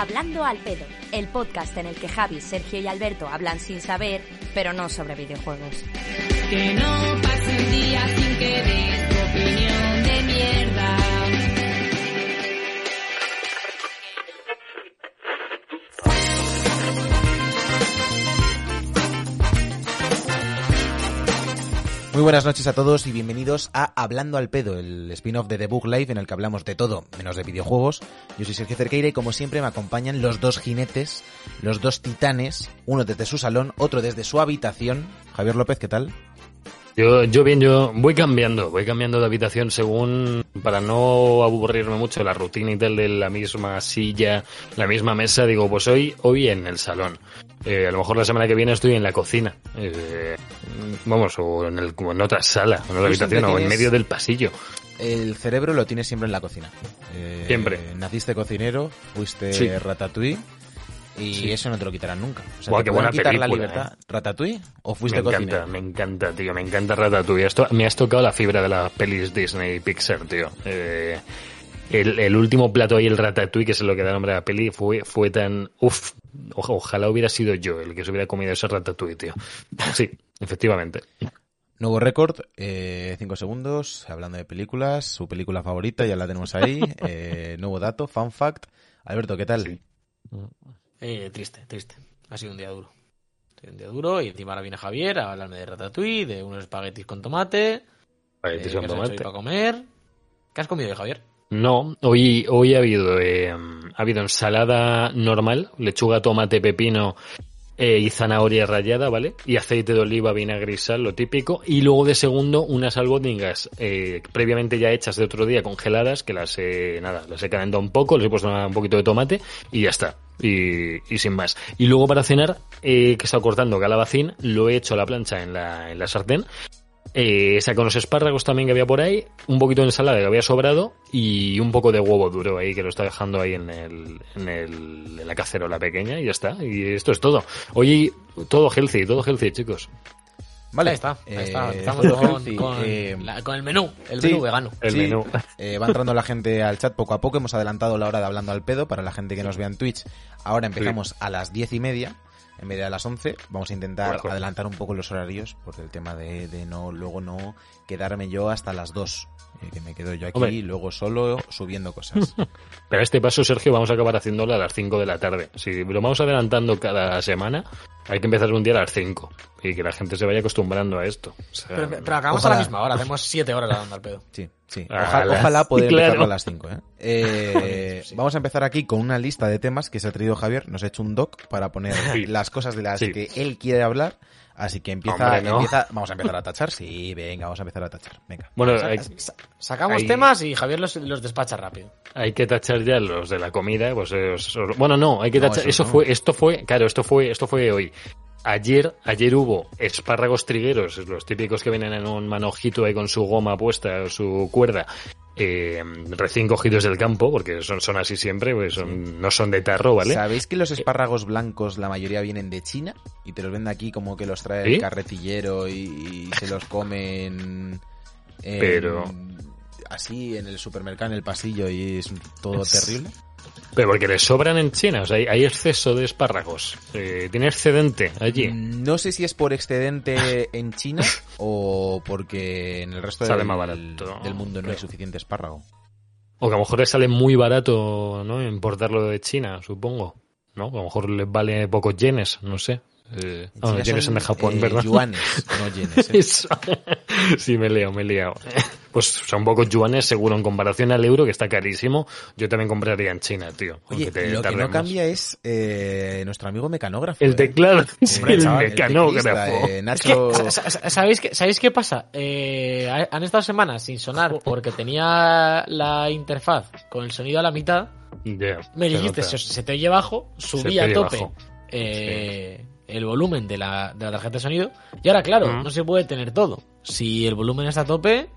Hablando al pedo, el podcast en el que Javi, Sergio y Alberto hablan sin saber, pero no sobre videojuegos. Que no pase un día sin opinión de mierda. Muy buenas noches a todos y bienvenidos a Hablando al Pedo, el spin-off de The Book Live en el que hablamos de todo, menos de videojuegos. Yo soy Sergio Cerqueira y como siempre me acompañan los dos jinetes, los dos titanes, uno desde su salón, otro desde su habitación. Javier López, ¿qué tal? Yo, yo bien, yo voy cambiando, voy cambiando de habitación según, para no aburrirme mucho la rutina y tal de la misma silla, la misma mesa, digo, pues hoy, hoy en el salón. Eh, a lo mejor la semana que viene estoy en la cocina, eh, vamos, o en, el, como en otra sala, en otra habitación, o en medio del pasillo. El cerebro lo tienes siempre en la cocina. Eh, Siempre. Naciste cocinero, fuiste Sí. ratatouille y Sí. eso no te lo quitarán nunca. O sea, Buah, ¿te qué buena quitar la película, libertad? eh. ¿Ratatouille o Me fuiste encanta, cocinero? me encanta, tío, me encanta Ratatouille. Esto, me has tocado la fibra de las pelis Disney y Pixar, tío. Eh, el, el último plato ahí, el Ratatouille, que es lo que da nombre a la peli, fue, fue tan... Uf, oja- ojalá hubiera sido yo el que se hubiera comido ese Ratatouille, tío. Sí, efectivamente. Nuevo récord, 5 segundos, hablando de películas, su película favorita, ya la tenemos ahí. Eh, nuevo dato, fun fact. Alberto, ¿qué tal? Sí. Eh, triste, triste. Ha sido un día duro. Ha sido un día duro y encima ahora viene Javier a hablarme de ratatouille, de unos espaguetis con tomate, Vale, eh, hoy tomate. para comer. ¿Qué has comido hoy, Javier? No, hoy, hoy ha habido eh, ha habido ensalada normal, lechuga, tomate, pepino eh, y zanahoria rallada, ¿vale? Y aceite de oliva, vinagre y sal, lo típico. Y luego de segundo unas albóndigas eh, previamente ya hechas de otro día, congeladas, que las he, nada, las he calentado un poco, les he puesto un poquito de tomate y ya está. Y, y sin más. Y luego para cenar, eh, que he estado cortando calabacín, lo he hecho a la plancha en la, en la sartén eh, saco unos espárragos también que había por ahí, un poquito de ensalada que había sobrado y un poco de huevo duro ahí que lo está dejando ahí en, el, en, el, en la cacerola pequeña y ya está. Y esto es todo. Oye, todo healthy, todo healthy, chicos. Vale, Ahí está, ahí está. eh, Estamos con, con Eh, la- con el menú, el sí. menú vegano. El Sí, menú. eh, va entrando la gente al chat poco a poco. Hemos adelantado la hora de hablando al pedo para la gente que nos vea en Twitch. Ahora empezamos a las diez y media en vez de a las 11. Vamos a intentar adelantar un poco los horarios por el tema de, de no luego no quedarme yo hasta las 2. Que me quedo yo aquí Hombre. luego solo subiendo cosas. Pero a este paso, Sergio, vamos a acabar haciéndolo a las 5 de la tarde. Si lo vamos adelantando cada semana, hay que empezar un día a las 5 y que la gente se vaya acostumbrando a esto. O sea, Pero, pero acabamos Ojalá. a la misma hora, hacemos siete horas dando al pedo. Sí, sí. A Oja- las- ojalá poder claro. empezarlo a las 5. ¿eh? Eh, Sí. Vamos a empezar aquí con una lista de temas que se ha traído Javier. Nos ha hecho un doc para poner Sí. las cosas de las Sí. que él quiere hablar. Así que empieza, Hombre, ¿no? empieza- Vamos a empezar a tachar. Sí, venga, vamos a empezar a tachar. Venga. Bueno, Sa- hay, sa- Sacamos temas y Javier los, los despacha rápido. hay que tachar ya los de la comida, pues os- os- bueno, no, hay que No, tachar, eso eso no. fue, esto fue, claro, esto fue, esto fue hoy. Ayer, ayer hubo espárragos trigueros, los típicos que vienen en un manojito ahí con su goma puesta, su cuerda, eh, recién cogidos del campo, porque son, son así siempre, pues son, no son de tarro, ¿vale? ¿Sabéis que los espárragos blancos la mayoría vienen de China? Y te los venden aquí como que los trae el carretillero y, y se los comen. en- Pero- Así en el supermercado, en el pasillo y es todo Es- terrible. Pero porque les sobran en China, o sea, hay, exceso de espárragos, eh, tiene excedente allí. No sé si es por excedente en China o porque en el resto del, del mundo no hay suficiente espárrago. O que a lo mejor les sale muy barato, ¿no? Importarlo de China, supongo. ¿No? A lo mejor les vale pocos yenes, no sé. Eh, no, yenes son, de Japón, eh, ¿verdad? Yuanes, no yenes. ¿eh? Sí, me liado, me he liado. Pues son pocos yuanes, seguro, en comparación al euro, que está carísimo. Yo también compraría en China, tío. Oye, te lo que no más. cambia es eh, nuestro amigo mecanógrafo. El ¿eh? teclado, sí, Hombre, el mecanógrafo. teclista, eh, Es Nacho, que, sa- sa- ¿sabéis qué, ¿sabéis qué pasa? Eh, ha- han estado semanas sin sonar porque tenía la interfaz con el sonido a la mitad. Ya, Me dijiste, se, se te oye bajo, subí a tope bajo. eh, el volumen de la, de la tarjeta de sonido. Y ahora, claro, no se puede tener todo. Si el volumen está a tope,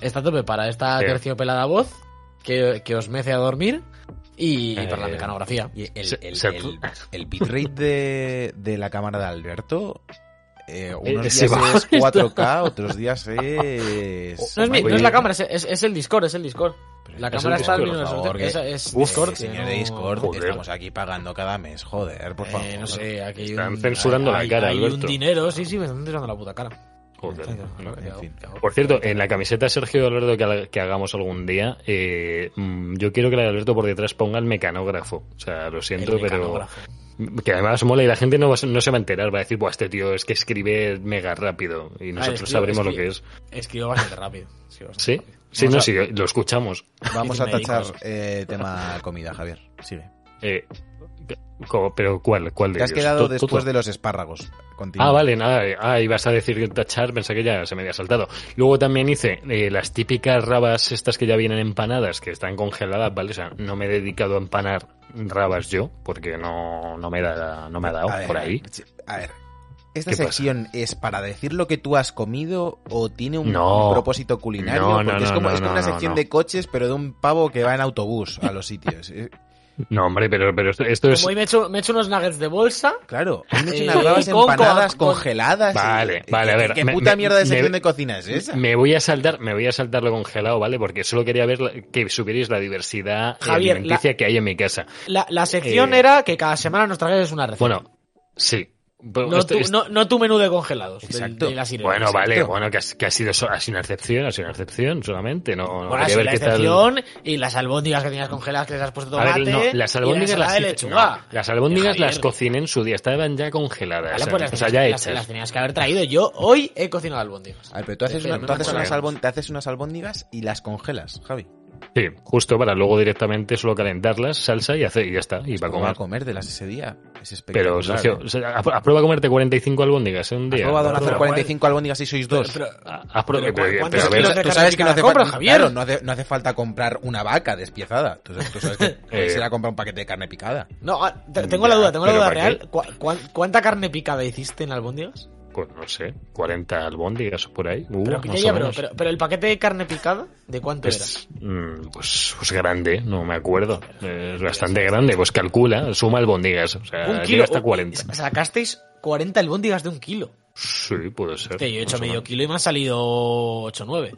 está a tope para esta Sí. terciopelada voz que, que os mece a dormir y, y para la Eh, mecanografía. y el, Se- el, se- el- el bitrate de, de la cámara de Alberto eh, unos Eh, se días es 4K, otros días es... No es, mi- no es la cámara, es, es- es el Discord, es el Discord. La es cámara está al Es, es Uf, Discord. señor de Discord, Joder. estamos aquí pagando cada mes, joder, por favor. Eh, no sé, aquí hay Están un, censurando la cara, Hay un Alberto. dinero, sí, sí, me están censurando la puta cara. Joder. En fin. Por cierto, en la camiseta de Sergio Alberto que, ha- que hagamos algún día, eh, mm, yo quiero que la de Alberto por detrás ponga el mecanógrafo. O sea, lo siento, El pero que además mola y la gente no, va no se va a enterar, va a decir, Buah, este tío es que escribe mega rápido y nosotros escribo- sabremos lo que es. Escribo bastante rápido. escribo bastante ¿Sí? rápido. Sí, no, a- sí, lo escuchamos. Vamos a tachar a- eh, tema comida, Javier. Sigue. Eh, pero ¿cuál? ¿Cuál de Te has ellos? quedado después todo. de los espárragos. Continúa. Ah, vale, nada. eh, Ah, ibas a decir tachar, pensé que ya se me había saltado. Luego también hice eh, las típicas rabas estas que ya vienen empanadas, que están congeladas, ¿vale? O sea, no me he dedicado a empanar rabas yo, porque no, no me da, no me ha dado ver, por ahí. A ver. ¿Esta sección es para decir lo que tú has comido o tiene un, No. un propósito culinario? No, no, Porque es como, es como una sección de coches, pero de un pavo que va en autobús a los sitios. Eh, No, hombre, pero, pero esto, esto es... Como hoy me he, hecho, me he hecho unos nuggets de bolsa. Claro, han hecho Eh, unas rabas con- con- empanadas con- congeladas. Vale, y- vale, a ¿qué- ver, ¿Qué me- puta me- mierda de me- sección de cocina es esa? Me voy a saltar, me voy a saltar lo congelado, ¿vale? Porque solo quería ver la- que supierais la diversidad Javier, alimenticia que hay en mi casa. La, la sección Eh, era que cada semana nos traigas una receta. Bueno, sí. Pero no, esto- tu, esto- no, no tu menú de congelados. del- Exacto. de la sirena. Bueno, vale, Exacto. bueno, que, ha- que ha, sido, so- ha sido una excepción, ha sido una excepción solamente. No, no Bueno, sí, ver la qué tal. excepción y las albóndigas que tenías congeladas que les has puesto A tomate ver, no, las la albóndigas ensalada las, lechuga. no, las albóndigas las cociné en su día, estaban ya congeladas, Vale, o sea, pues las, o sea, tenías, ya las- hechas. las tenías que haber traído. Yo hoy he cocinado albóndigas. A ver, pero tú haces, una- no tú haces unas te haces unas albóndigas y las congelas, Javi. Sí, justo para luego directamente solo calentarlas, salsa y hacer y ya está, y para ¿Cómo va a comer. comértelas ese día? Es espectacular. Pero, Sergio, ¿eh? o sea, ¿a- a prueba a comerte 45 albóndigas en un ¿Has día? probado en hacer pero- 45 albóndigas y sois dos? Pero- Ah, ah, pero- Pero, pero- ¿cu- pero cuántos a ver, de tú sabes que no hace compras, falta, Javier? claro, no hace, no hace falta comprar una vaca despiezada. Tú, sabes- tú sabes que Eh, a comprar un paquete de carne picada. No, ah, te- tengo la duda, tengo la pero duda ¿para real. ¿Cu- cuán- ¿Cuánta carne picada hiciste en albóndigas? Pues no sé, 40 albóndigas o por ahí. Uh, Pero, el paquete de carne picada, ¿de cuánto Es, mm, pues, pues grande, no me acuerdo. Es bastante grande, pues calcula, suma albóndigas. O sea, era? Un kilo. hasta Oh, 40. y Sacasteis 40 albóndigas de un kilo. Sí, puede ser. Hostia, yo he hecho medio kilo y me han salido 8 o 9.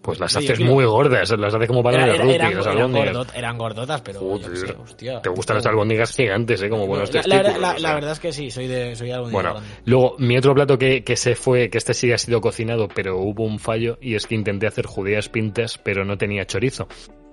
Pues las haces muy gordas, las haces como para de rugby, eran, las eran gordot- eran gordotas, pero yo Joder, sé, hostia. Te gustan las albóndigas gigantes, ¿eh? Como buenos la, la, la- verdad es que sí, soy de soy albóndiga Bueno, grande. luego mi otro plato que, que se fue, que este sí ha sido cocinado, pero hubo un fallo y es que intenté hacer judías pintas, pero no tenía chorizo.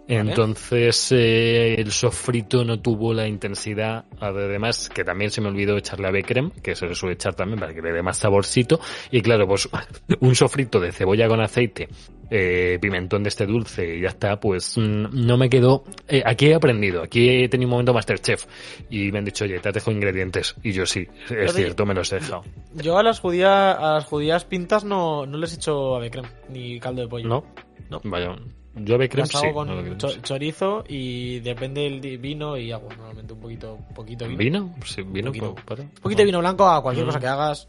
Entonces eh, el sofrito no tuvo la intensidad, además que también se me olvidó echarle ave creme, que se le suele echar también para que le dé más saborcito. Y claro, pues un sofrito de cebolla con aceite, eh, pimentón de este dulce y ya está, pues mm, no me quedó. eh, aquí he aprendido, aquí he tenido un momento Masterchef y me han dicho, oye, te has dejado ingredientes. Y yo sí, es cierto, me los he dejado. Yo a las judías a las judías pintas no, no les he hecho ave creme ni caldo de pollo. ¿No? No. Vaya. Yo Las hago sí. con creme cho- chorizo y depende del vino y agua. Normalmente un poquito, poquito vino. ¿Vino? Sí, vino. poquito. pa- para. Un poquito de vino blanco a cualquier Mm. cosa que hagas.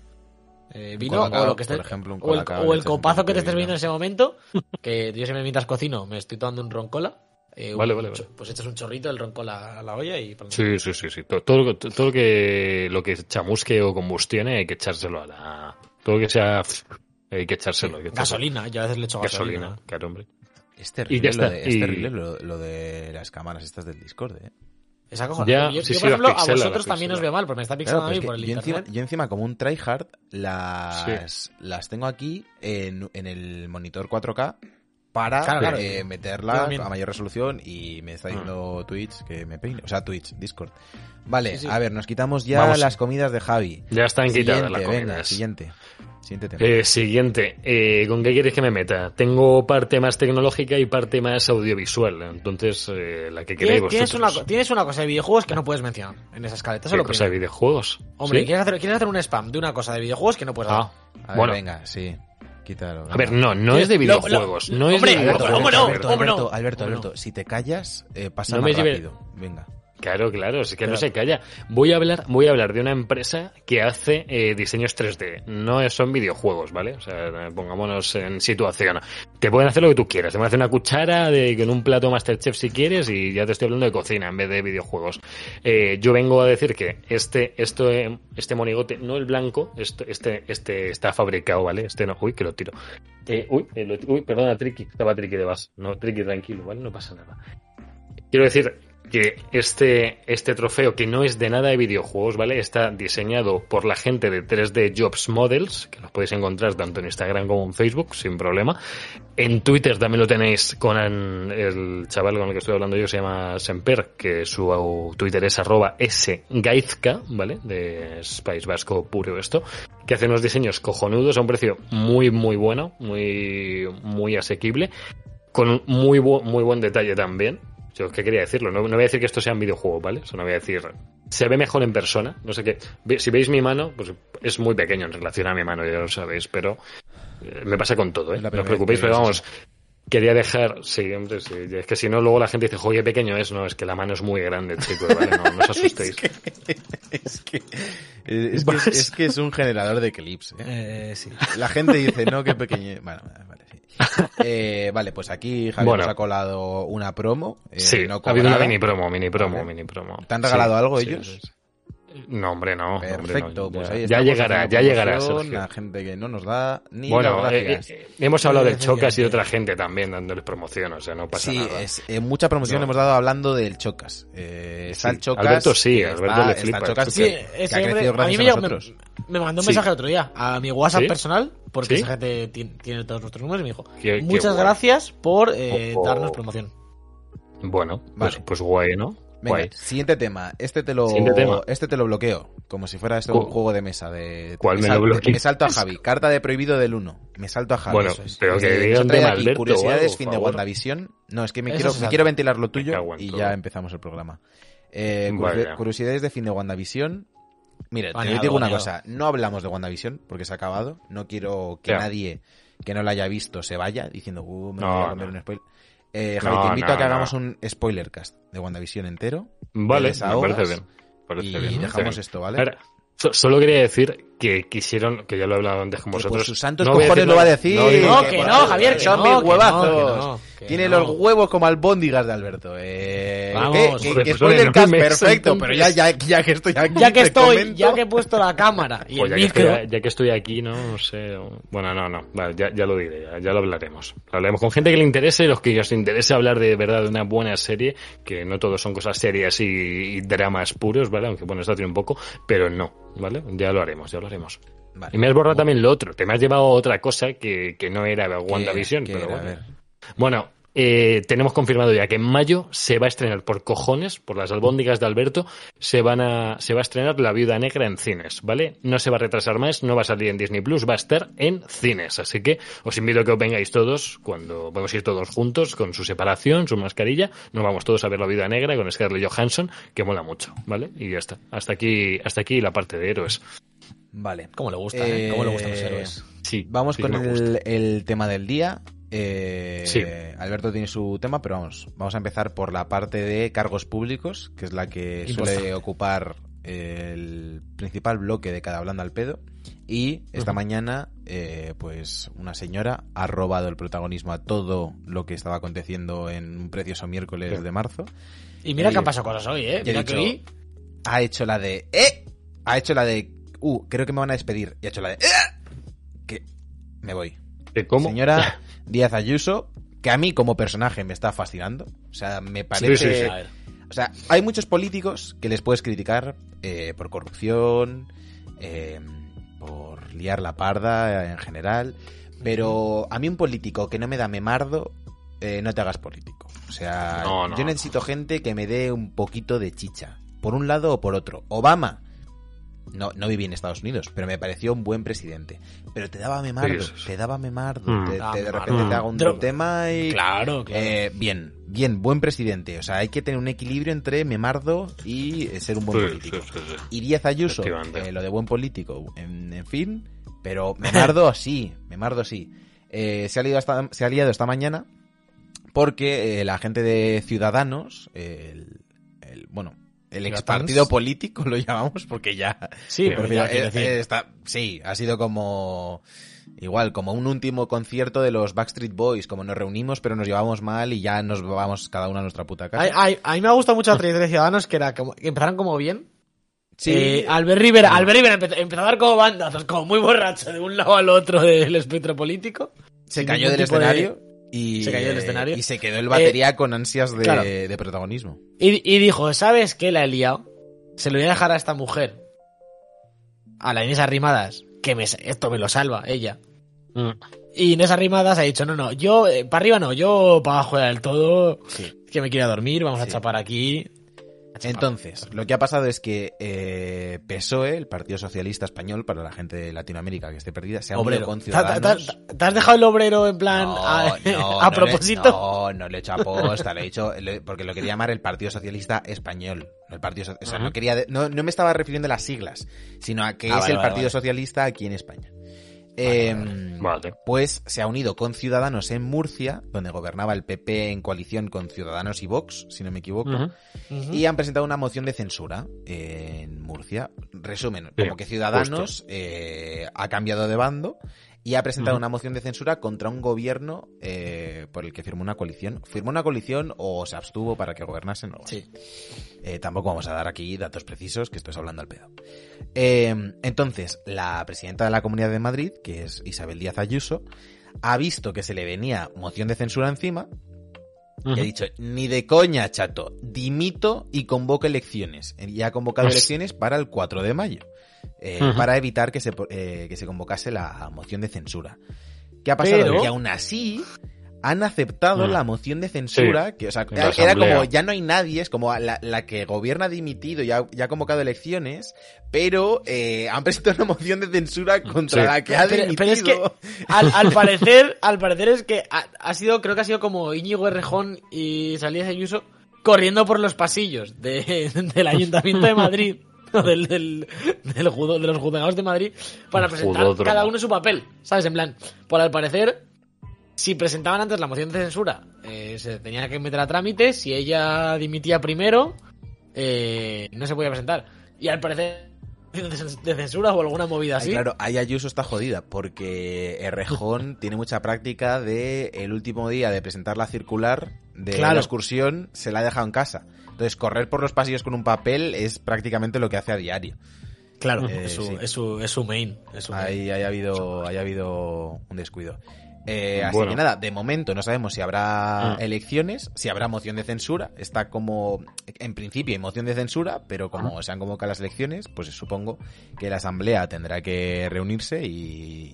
Eh, vino colacao, o lo que estés, por ejemplo, un o el, o un copazo poquito que te estés bebiendo en ese momento. Que yo siempre mientras cocino me estoy tomando un roncola. eh, un Vale, vale, vale. Pues echas un chorrito del roncola a la olla y... Sí, sí, sí, sí. Todo, todo, lo que- todo lo que lo que chamusque o combustione hay que echárselo a la. Todo lo que sea. Hay que echárselo. hay que echárselo. Gasolina, yo a veces le echo gasolina. Gasolina, claro, hombre. Es Y terrible, ya está, Lo, de, es y- terrible lo, lo de las cámaras estas del Discord, ¿eh? Es. Ya, yo, sí, yo, sí, por ejemplo, a pixela, vosotros también os veo mal, porque me está Claro, pixando pero a es mí que por el yo, encima, yo encima como un tryhard las, las tengo aquí en, en el monitor 4K para Claro, claro. eh, también. a mayor resolución y me está diciendo Twitch que me peine. O sea, Twitch, Discord. Vale, Sí, sí. a ver, nos quitamos ya Vamos. las comidas de Javi. Ya están quitadas las venga, comidas. siguiente. Siguiente tema. Eh, siguiente, eh, ¿con qué quieres que me meta? Tengo parte más tecnológica y parte más audiovisual, entonces eh, la que queráis Tienes, tienes una, tienes una cosa de videojuegos que no puedes mencionar en esa escaleta. ¿Qué cosa de videojuegos? Hombre, ¿Sí? ¿quieres, hacer, quieres hacer un spam de una cosa de videojuegos que no puedes Ah, hacer. a ver, bueno. venga, sí. Quítalo. A ver, no, no es de Lo- lo- videojuegos. no es hombre, de Alberto, videojuegos. Alberto. Alberto, Alberto, si te callas, eh, pasa No más me lleve- rápido. Venga. Claro, claro, es que no se calla. Voy a hablar, voy a hablar de una empresa que hace eh, diseños 3D. No son videojuegos, ¿vale? O sea, pongámonos en situación. Te pueden hacer lo que tú quieras. Te pueden hacer una cuchara de, con un plato Masterchef si quieres y ya te estoy hablando de cocina en vez de videojuegos. Eh, yo vengo a decir que este, esto, eh, este monigote, no el blanco, este, este, este está fabricado, ¿vale? Este no, uy, que lo tiro. Eh, uy, eh, uy, perdona, Tricky, estaba Tricky de base. No, Tricky, tranquilo, ¿vale? No pasa nada. Quiero decir que este, este trofeo, que no es de nada de videojuegos, ¿vale? Está diseñado por la gente de 3D Jobs Models, que los podéis encontrar tanto en Instagram como en Facebook, sin problema. En Twitter también lo tenéis con el, chaval con el que estoy hablando yo, se llama Semper, que su Twitter es arroba sgaizka, ¿vale? De País Vasco puro esto, que hace unos diseños cojonudos a un precio muy, muy bueno, muy, muy asequible, con muy, muy buen detalle también. Yo que quería decirlo, no, no voy a decir que esto sea un videojuego, ¿vale? Eso no voy a decir. Se ve mejor en persona, no sé qué. Si veis mi mano, pues es muy pequeño en relación a mi mano, ya lo sabéis, pero eh, me pasa con todo, ¿eh? Es No os preocupéis, pero vamos, quería dejar, sí, hombre, sí, es que si no, luego la gente dice, joder, qué pequeño es, no, es que la mano es muy grande, chicos, ¿vale? No, no os asustéis. es que es, que es, es que es un generador de clips. ¿eh? Eh, sí. La gente dice, no, qué pequeño. Bueno, vale. Eh, vale, pues aquí Javier Bueno. nos ha colado una promo. eh, sí, no ha habido una mini promo, mini promo, Vale. mini promo. ¿Te han regalado Sí, algo sí, ellos? Sí, sí. No, hombre, no. hombre, no, Perfecto, ya- pues ahí ya llegará, ya llegará, a gente que no nos da ni Bueno, las eh, gracias. eh, hemos hablado del. Chocas y de otra gente también dándoles promoción, o sea, no pasa Sí, nada. eh, mucha promoción No. hemos dado hablando del Chocas. Eh, está el Sí. Chocas. Alberto sí, Alberto está, le está flipa el Chocas Sí, que, ese que ha hombre- crecido a gracias mí a, me, llamó- nosotros. me mandó un Sí. mensaje el otro día a mi WhatsApp ¿Sí? personal, porque ¿Sí? esa gente ti- tiene todos nuestros números, y me dijo, Qué- muchas gracias por eh, Oh, oh. darnos promoción. Bueno, pues, pues guay, ¿no? Venga, Guay. siguiente tema. Este te lo, tema. este te lo bloqueo. Como si fuera esto un juego de mesa. De, ¿Cuál me lo sal- bloqueas? me salto a Javi. Carta de prohibido del 1. Me salto a Javi. Bueno, Eso es. pero que Eh, diga nos un trae tema, aquí Alberto, Curiosidades, algo, fin de. WandaVision. No, es que me Eso quiero, me quiero ventilar lo tuyo y ya empezamos el programa. Eh, Vaya. curiosidades de fin de WandaVision. Mira, te digo una baneado. cosa. No hablamos de WandaVision porque se ha acabado. No quiero que Ya. nadie que no la haya visto se vaya diciendo, uh, me No, voy a comer no. un spoiler. Eh, Javi, No, te invito no, a que no. hagamos un spoiler cast de WandaVision entero. Vale, me parece bien. Parece y bien, dejamos sí. esto, ¿vale? Ahora, so- solo quería decir que quisieron, que ya lo he hablado antes con vosotros. por sus santos cojones lo va a decir. No, que que no, Javier, que son no, mis que no, huevazos. Que Tiene no. los huevos como albóndigas de Alberto. Eh, Vamos. Que- pues que son spoiler cast, enormes, perfecto, pero ya, ya, ya que estoy aquí, Ya que estoy, comento. ya que he puesto la cámara y Pues el ya, que estoy, ya que estoy aquí, no, No sé. Bueno, no, no. Vale, ya, ya lo diré, ya, ya lo hablaremos. Lo hablaremos con gente que le interese, los que os interese hablar de verdad de una buena serie, que no todos son cosas serias y, y dramas puros, ¿vale? Aunque bueno, esto tiene un poco, pero no, ¿vale? Ya lo haremos, ya lo haremos. Vale. Y me has borrado también lo otro. Te me has llevado otra cosa que, que no era ¿Qué- WandaVision, pero era? A bueno. Bueno, eh, tenemos confirmado ya que en mayo se va a estrenar por cojones, por las albóndigas de Alberto, se van a, se va a estrenar La Viuda Negra en cines, ¿vale? No se va a retrasar más, no va a salir en Disney Plus, va a estar en cines. Así que os invito a que os vengáis todos, cuando vamos a ir todos juntos, con su separación, su mascarilla, nos vamos todos a ver La Viuda Negra con Scarlett Johansson, que mola mucho, ¿vale? Y ya está. Hasta aquí, hasta aquí la parte de héroes. Vale. ¿Cómo le gusta, eh? ¿Cómo le gustan los Eh, héroes? Sí. Vamos sí con el tema del día. Eh, Sí. Alberto tiene su tema, pero vamos, vamos a empezar por la parte de cargos públicos, que es la que suele ocupar el principal bloque de cada hablando al pedo. Y esta mañana, eh, pues una señora ha robado el protagonismo a todo lo que estaba aconteciendo en un precioso miércoles Sí. de marzo. Y mira y- que han pasado cosas hoy, ¿eh? Mira que dicho- hoy... Ha hecho la de ¡Eh! Ha hecho la de Uh, creo que me van a despedir. Y ha hecho la de ¡Eh! Que me voy. ¿Que ¿Cómo? Señora Díaz Ayuso, que a mí como personaje me está fascinando. O sea, me parece. sí, sí. O sea, hay muchos políticos que les puedes criticar eh, por corrupción, eh, por liar la parda eh, en general. Pero a mí un político que no me da memardo, eh, no te hagas político. O sea, No, no, yo necesito gente que me dé un poquito de chicha. Por un lado o por otro. Obama. No, no viví en Estados Unidos, pero me pareció un buen presidente. Pero te daba memardo, Sí, te daba memardo. Mm. te- Daba te- de repente te hago un tema y... Claro, claro. Eh, bien, bien, buen presidente. O sea, hay que tener un equilibrio entre memardo y eh, ser un buen Sí, político. sí, sí, sí. Y Díaz Ayuso, eh, lo de buen político, en, en fin, pero memardo sí, memardo sí. Eh, se, ha liado esta- se ha liado esta mañana porque eh, la gente de Ciudadanos, eh, el, el- bueno, El ex partido político lo llamamos porque ya. Sí, pero ya, eh, eh, está, sí, ha sido como. Igual, como un último concierto de los Backstreet Boys, como nos reunimos pero nos llevamos mal y ya nos vamos cada uno a nuestra puta casa. a, a- a mí me ha gustado mucho la trayectoria de Ciudadanos, que era como, que empezaron como bien. sí, Eh, Albert Rivera, Albert Rivera empezó, empezó a dar como bandazos, como muy borracho de un lado al otro del espectro político. se cayó del de- escenario y Se cayó del escenario. y se quedó el batería con ansias de, claro. de protagonismo. Y, y dijo, ¿sabes qué? La he liado. Se lo voy a dejar a esta mujer. A la Inés Arrimadas. Que me, esto me lo salva, ella. Mm. Y Inés Arrimadas ha dicho, no, no, yo, eh, para arriba no, yo para abajo del todo, Sí. que me quiero dormir, vamos a chapar aquí. Entonces, lo que ha pasado es que eh, PSOE, el Partido Socialista Español, para la gente de Latinoamérica que esté perdida, se ha unido con ¿Te, te- Ciudadanos. te- te has dejado el obrero en plan No, a, no, a no propósito? Le, no, no le he hecho aposta, le he dicho, porque lo quería llamar el Partido Socialista Español. No el Partido, So- o sea, no, Ujú. quería, no, no me estaba refiriendo a las siglas, sino a que Ah, es vale, el vale, Partido vale. Socialista aquí en España. Vale, Vale. Pues se ha unido con Ciudadanos en Murcia, donde gobernaba el PP en coalición con Ciudadanos y Vox, si no me equivoco. Y han presentado una moción de censura en Murcia. Resumen, Sí, como que Ciudadanos eh, ha cambiado de bando y ha presentado una moción de censura contra un gobierno eh, por el que firmó una coalición. Firmó una coalición o se abstuvo para que gobernasen. o. Sí. Eh, tampoco vamos a dar aquí datos precisos, que esto es hablando al pedo. Eh, entonces, la presidenta de la Comunidad de Madrid, que es Isabel Díaz Ayuso, ha visto que se le venía moción de censura encima y ha dicho, ni de coña, chato, dimito y convoco elecciones. Y ha convocado Pues- elecciones para el 4 de mayo, eh, para evitar que se, eh, que se convocase la moción de censura. ¿Qué ha pasado? Pero- Que aún así han aceptado Mm. la moción de censura, que o sea, era como, ya no hay nadie, es como la, la que gobierna ha dimitido y ha, ya ha convocado elecciones, pero eh, han presentado una moción de censura contra Sí. la que ha Pero- dimitido. pero es que al, al parecer, al parecer es que ha, ha sido, creo que ha sido como Íñigo Errejón y Salías Ayuso corriendo por los pasillos de- del Ayuntamiento de Madrid del, del, del judo- de los juzgados de Madrid para El presentar cada uno su papel, ¿sabes? En plan, por al parecer, si presentaban antes la moción de censura, eh, se tenía que meter a trámite, si ella dimitía primero, eh, no se podía presentar. Y al parecer, de censura o alguna movida Ay, así. claro, ahí Ayuso está jodida porque Errejón tiene mucha práctica de el último día de presentar la circular de Claro. la excursión se la ha dejado en casa. Entonces, correr por los pasillos con un papel es prácticamente lo que hace a diario. Claro, Eh, es, su, sí. es, su, es su main. Es su main. Ahí, ahí ha habido, ahí ha habido un descuido. Eh, así Bueno. que nada, de momento no sabemos si habrá Mm. elecciones, si habrá moción de censura. Está como, en principio, hay moción de censura, pero como se han convocado las elecciones, pues supongo que la Asamblea tendrá que reunirse y,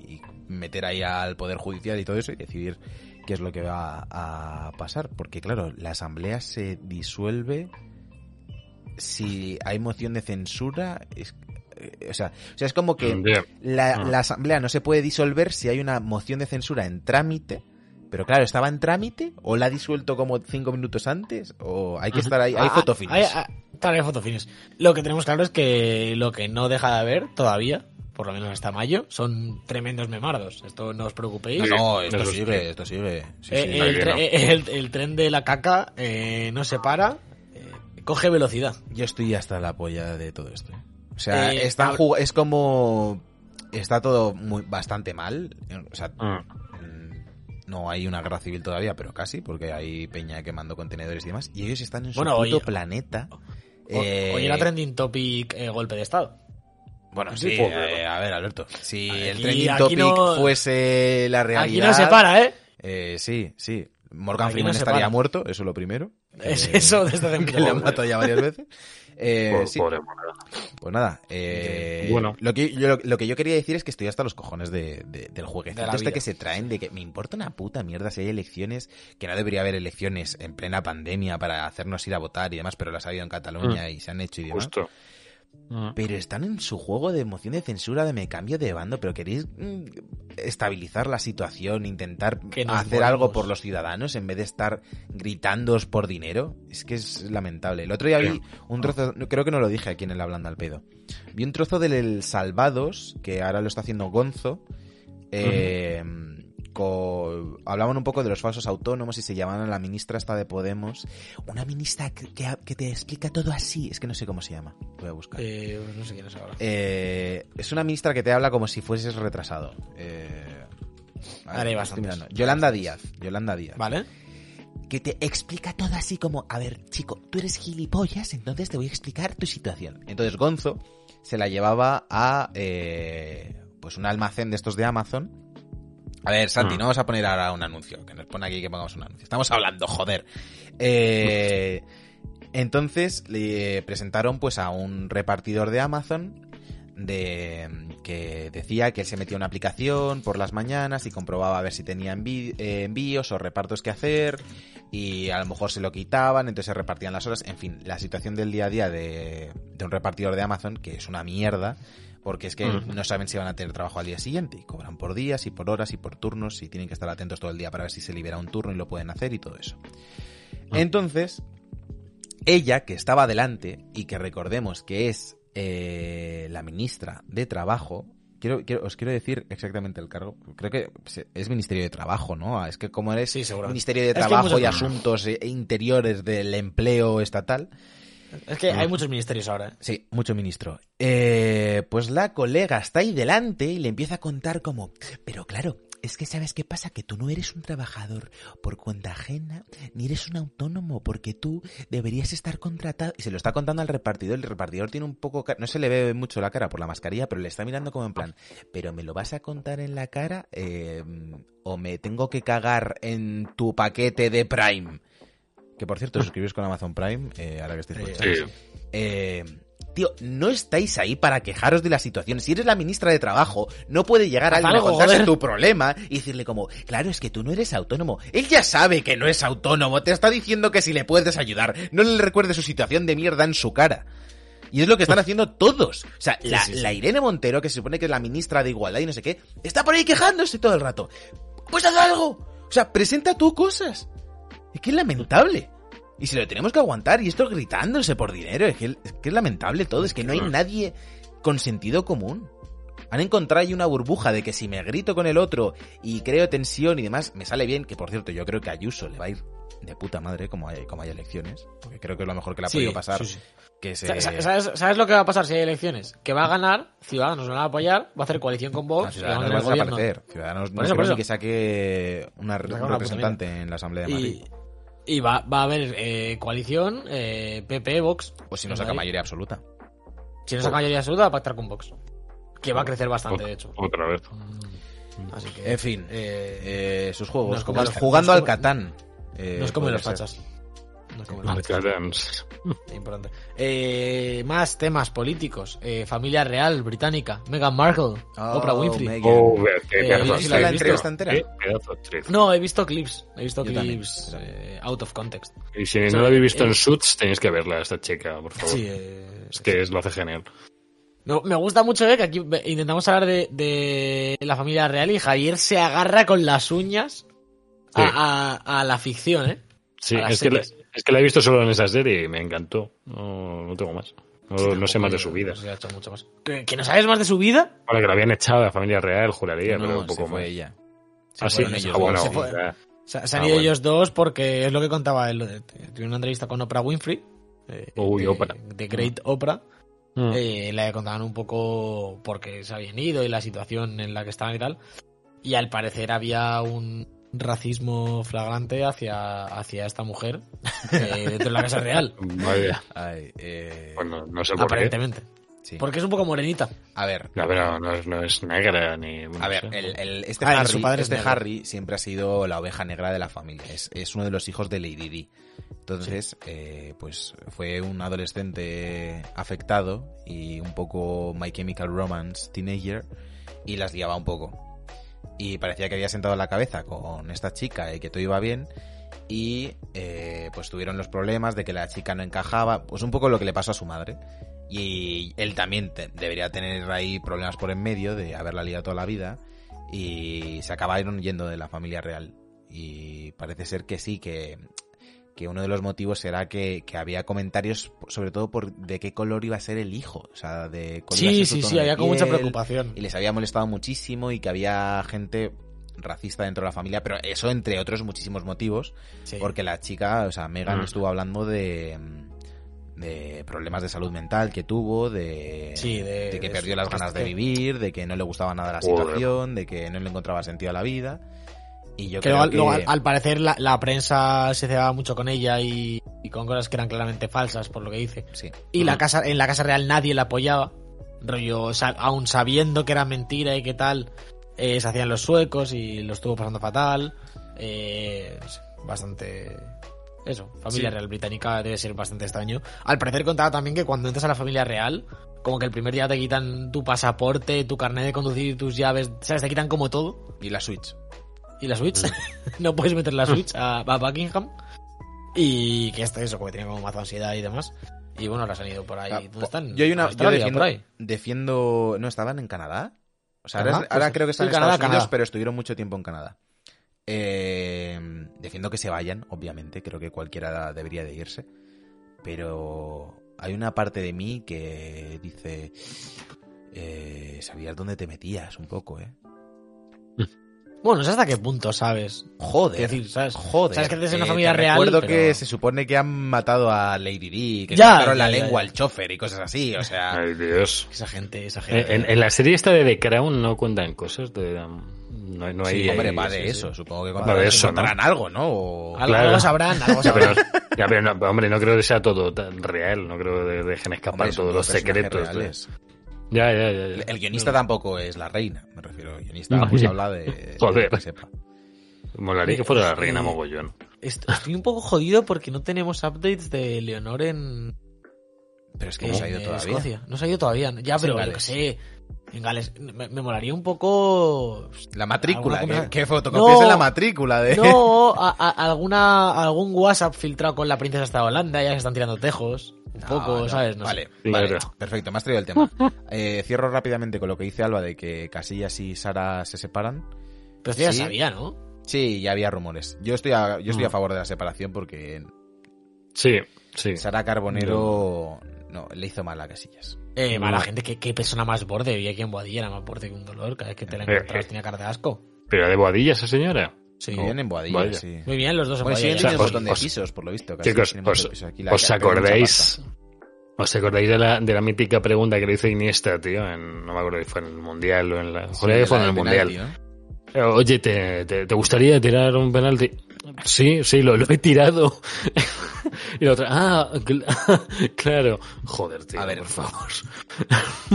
y meter ahí al Poder Judicial y todo eso y decidir qué es lo que va a pasar. Porque claro, la Asamblea se disuelve si hay moción de censura. Es- o, sea, o sea, es como que la, Ah. la asamblea no se puede disolver si hay una moción de censura en trámite. Pero claro, ¿estaba en trámite? ¿O la ha disuelto como cinco minutos antes? ¿O hay que estar ahí? Hay Ah, fotofines. hay- ah, hay fotofines. Lo que tenemos claro es que lo que no deja de haber todavía, por lo menos hasta mayo, son tremendos memardos. Esto no os preocupéis. No, no, esto sí. esto sigue. Sí, Eh, sí. el, que tre- no. eh, el- el tren de la caca eh, no se para, eh, coge velocidad. Yo estoy hasta la polla de todo esto. O sea, Eh, jug- es como... Está todo muy, bastante mal. O sea, Mm. mm, no hay una guerra civil todavía, pero casi, porque hay peña quemando contenedores y demás. Y ellos están en su Bueno, puto oye- planeta. Eh, Hoy era trending topic eh, golpe de estado. Bueno, Sí, sí, eh, a ver, Alberto. Si Aquí- el trending topic no- fuese la realidad... Aquí no se para, ¿eh? eh, sí, sí. Morgan Aquí Freeman no estaría para. muerto, eso lo primero. Es Eh, eso desde hace que le han matado ya varias veces. Eh, sí, pobre pues nada. eh, Bueno. Lo que, yo, lo que yo quería decir es que estoy hasta los cojones de, de- del jueguecito De este que se traen de que me importa una puta mierda si hay elecciones, que no debería haber elecciones en plena pandemia para hacernos ir a votar y demás, pero las ha habido en Cataluña y se han hecho y demás. Justo. Mm. Pero están en su juego de moción de censura de me cambio de bando, pero queréis mm, estabilizar la situación, intentar hacer algo por los ciudadanos en vez de estar gritándoos por dinero. Es que es lamentable. El otro día vi un trozo, no, creo que no lo dije aquí en el Hablando al Pedo. Vi un trozo del Salvados, que ahora lo está haciendo Gonzo, eh, hablaban un poco de los falsos autónomos y se llamaban a la ministra esta de Podemos. Una ministra que, que- que te explica todo así. Es que no sé cómo se llama. Voy a buscar. Eh, no sé quién es ahora. Eh, es una ministra que te habla como si fueses retrasado. Eh, bastantes. mirando. Yolanda Díaz. Yolanda Díaz. ¿Vale? Que te explica todo así como, a ver, chico, tú eres gilipollas, entonces te voy a explicar tu situación. Entonces Gonzo se la llevaba a eh, pues un almacén de estos de Amazon. A ver, Santi, Ah. no vamos a poner ahora un anuncio, que nos pone aquí que pongamos un anuncio. Estamos hablando, joder. Eh, entonces le presentaron pues a un repartidor de Amazon de que decía que él se metía una aplicación por las mañanas y comprobaba a ver si tenía envi- eh, envíos o repartos que hacer y a lo mejor se lo quitaban, entonces se repartían las horas. En fin, la situación del día a día de, de un repartidor de Amazon, que es una mierda, porque es que no saben si van a tener trabajo al día siguiente y cobran por días y por horas y por turnos y tienen que estar atentos todo el día para ver si se libera un turno y lo pueden hacer y todo eso. Entonces, ella que estaba delante y que recordemos que es eh, la ministra de Trabajo, quiero, quiero- os quiero decir exactamente el cargo, creo que es Ministerio de Trabajo, ¿no? Es que como eres Sí. Ministerio de Es que hay Trabajo y Asuntos eh, Interiores del Empleo Estatal, Es que hay muchos ministerios ahora, ¿eh? Sí, mucho ministro. Eh, pues la colega está ahí delante y le empieza a contar como, pero claro, es que sabes qué pasa, que tú no eres un trabajador por cuenta ajena, ni eres un autónomo, porque tú deberías estar contratado. Y se lo está contando al repartidor, el repartidor tiene un poco, no se le ve mucho la cara por la mascarilla, pero le está mirando como en plan, pero me lo vas a contar en la cara Eh, o me tengo que cagar en tu paquete de Prime. Que por cierto, suscribís con Amazon Prime, eh, ahora que estoy por el chat. Sí. Eh, tío, no estáis ahí para quejaros de la situación. Si eres la ministra de Trabajo, no puede llegar alguien a algo, contarse joder. tu problema y decirle como, claro, es que tú no eres autónomo. Él ya sabe que no es autónomo, te está diciendo que si le puedes ayudar, no le recuerdes su situación de mierda en su cara. Y es lo que están haciendo todos. O sea, la, sí, sí. la Irene Montero, que se supone que es la ministra de Igualdad y no sé qué, está por ahí quejándose todo el rato. Pues haz algo. O sea, presenta tú cosas. Es que es lamentable. Y se lo tenemos que aguantar. Y esto gritándose por dinero. Es que es, que es lamentable todo. Es que no hay nadie con sentido común. Han encontrado ahí una burbuja de que si me grito con el otro y creo tensión y demás, me sale bien. Que por cierto, yo creo que a Ayuso le va a ir de puta madre como hay, como hay elecciones. Porque creo que es lo mejor que le ha Sí, podido pasar. sí, sí. Que se... Sa- sa- ¿Sabes, sabes lo que va a pasar si hay elecciones? Que va a ganar, Ciudadanos lo van a apoyar, va a hacer coalición con No, Vox, y Ciudadanos va a desaparecer. Ciudadanos no Por eso, por eso. que saque una un representante en la Asamblea de Madrid. Y, y va, va a haber eh, coalición, eh, PP, Vox. Pues si no saca Madrid. mayoría absoluta. Si no saca mayoría absoluta, va a pactar con Vox. Que va a crecer bastante, de hecho. Otra vez. Así que, En fin, eh, eh, sus juegos. como los- jugando nos al Catán. eh, nos comen los podría ser. fachas. Importante. Eh, más temas políticos. Eh, familia real británica. Meghan Markle. Oh, Oprah Winfrey. Oh, qué Eh, pedazo ¿viste la entrevista entera? No, he visto clips. He visto Yo clips también. eh, out of context. Y si O sea, no la habéis visto eh, en Suits, tenéis que verla, esta chica, por favor. Sí, eh, Es que es- lo hace genial. Me, me gusta mucho eh, que aquí intentamos hablar de, de la familia real y Javier se agarra con las uñas a, Sí. a- a la ficción, ¿eh? Sí, es que. Es que la he visto solo en esa serie y me encantó. No, no tengo más. No, no sé más de su vida. No hecho mucho más. ¿Que, que no sabes más de su vida? Para que la habían echado de la familia real, juraría, No, pero un poco se fue más. ella. Ah, sí, ellos Ah, bueno, se fue. Se, se han Ah, ido bueno. ellos dos porque es lo que contaba él. Tuve una entrevista con Oprah Winfrey. eh, Uy, de, Oprah. de Great Oprah. Mm. Eh, le contaban un poco por qué se habían ido y la situación en la que estaban y tal. Y al parecer había un racismo flagrante hacia, hacia esta mujer eh, dentro de la Casa Real. Vaya. Ay, eh, Bueno, no sé por qué. Aparentemente. sí. Porque es un poco morenita. A ver, No, pero no es, no es negra ni. no A ver, el, el- este, Ah, Harry, su padre es este negro. Harry siempre ha sido la oveja negra de la familia. Es, es uno de los hijos de Lady Di. Entonces, eh, pues fue un adolescente afectado y un poco My Chemical Romance teenager y las liaba un poco. Y parecía que había sentado la cabeza con esta chica y que todo iba bien. Y eh, pues tuvieron los problemas de que la chica no encajaba. Pues un poco lo que le pasó a su madre. Y él también debería tener ahí problemas por en medio de haberla liado toda la vida. Y se acabaron yendo de la familia real. Y parece ser que sí, que, que uno de los motivos será que, que había comentarios, sobre todo por de qué color iba a ser el hijo. O sea, de cuál iba a Sí, ser su sí, tono sí, de había con mucha preocupación. Y les había molestado muchísimo y que había gente racista dentro de la familia, pero eso entre otros muchísimos motivos, Sí. porque la chica, o sea, Megan Mm. estuvo hablando de de problemas de salud mental que tuvo, de, Sí, de- que de perdió las ganas de vivir, de que no le gustaba nada la Joder. situación, de que no le encontraba sentido a la vida. Y yo creo que... luego, al, parecer la, la prensa se cebaba mucho con ella y, y con cosas que eran claramente falsas, por lo que dice. Sí. Y la Ujú. casa, en la casa real nadie la apoyaba. Rollo, sa- aún sabiendo que era mentira y que tal, eh, se hacían los suecos y lo estuvo pasando fatal. Eh, no sé, bastante. Eso, familia Sí. real británica debe ser bastante extraño. Al parecer contaba también que cuando entras a la familia real, como que el primer día te quitan tu pasaporte, tu carnet de conducir, tus llaves, ¿sabes? Te quitan como todo. Y la Switch. Y la Switch. no puedes meter la Switch a, a Buckingham. Y que esto eso, como que tenía como mazo ansiedad y demás. Y bueno, ahora se han ido por ahí. Ah, ¿Dónde están? Yo hay una. Yo defiendo, por ahí. defiendo- No, estaban en Canadá. O sea, ahora, pues, creo que están en Canadá, Estados Unidos, Canadá. pero estuvieron mucho tiempo en Canadá. Eh, defiendo que se vayan, obviamente. Creo que cualquiera debería de irse. Pero hay una parte de mí que dice. Eh, sabías dónde te metías un poco, ¿eh? Bueno, no sé hasta qué punto, ¿sabes? Joder. Quiero decir, ¿sabes? Joder. Sabes que eres de una eh, familia real, Recuerdo pero- que se supone que han matado a Lady Di, que Ya, le la ya, lengua ya. al chofer y cosas así. O sea, Ay, Dios. Esa gente, esa Eh, gente. En, en la serie esta de The Crown no cuentan cosas de... um, No, hay- no hay... sí, hombre, va de sí, sí. eso. Supongo que de eso, algo, ¿no? O- algo, claro. algo sabrán, algo Ya, pero, sabrán. ya, pero no, hombre, no creo que sea todo tan real. No creo que dejen escapar Hombre, todos los secretos. De-. Ya, ya, ya. ya. El, guionista tampoco es la reina, me refiero. El guionista No, pues oye. habla de, de Joder. lo que sepa. Molaría que fuera la reina eh, mogollón. Est- Estoy un poco jodido porque no tenemos updates de Leonor en, Pero es que no se ha ido todavía. Escocia. No se ha ido todavía. Ya, Sí, pero yo Gales. que sé. En Gales. Me, me molaría un poco. La matrícula, Alguna ¿qué, cosa- qué fotocopias No. en la matrícula de... No, a- a- alguna, algún WhatsApp filtrado con la princesa hasta Holanda, ya se están tirando tejos. Un No, poco, no. ¿sabes? No vale, Sí, vale, perfecto, me has traído el tema. Eh, cierro rápidamente con lo que dice Alba de que Casillas y Sara se separan. Pero esto ya Sí. sabía, ¿no? Sí, ya había rumores. Yo estoy a, yo estoy a Mm. favor de la separación porque Sí, sí. Sara Carbonero no, le hizo mal a Casillas. Eh, No. va, la gente, ¿qué, qué persona más borde? Vi aquí en Boadilla, era más borde que un dolor. Cada vez que te la Eh, encontrabas eh. tenía cara de asco. Pero de boadilla esa señora. Sí. Viven en Boadilla, vaya. sí. Muy bien, los dos en Bueno, Boadilla. siguen O sea, un os- montón de os- pisos, por lo visto. Chicos, os, piso aquí, la- ¿os la- mucha acordáis? ¿Os acordáis de la, de la mítica pregunta que le hizo Iniesta, tío? En, no me acuerdo si fue en el Mundial o en la... Sí, fue en el Mundial. penalti, ¿no? Eh, Oye, ¿te, te, te gustaría tirar un penalti? Sí, sí, lo, lo he tirado. Y la otra, ah, cl- claro. Joder, tío, A ver, por favor.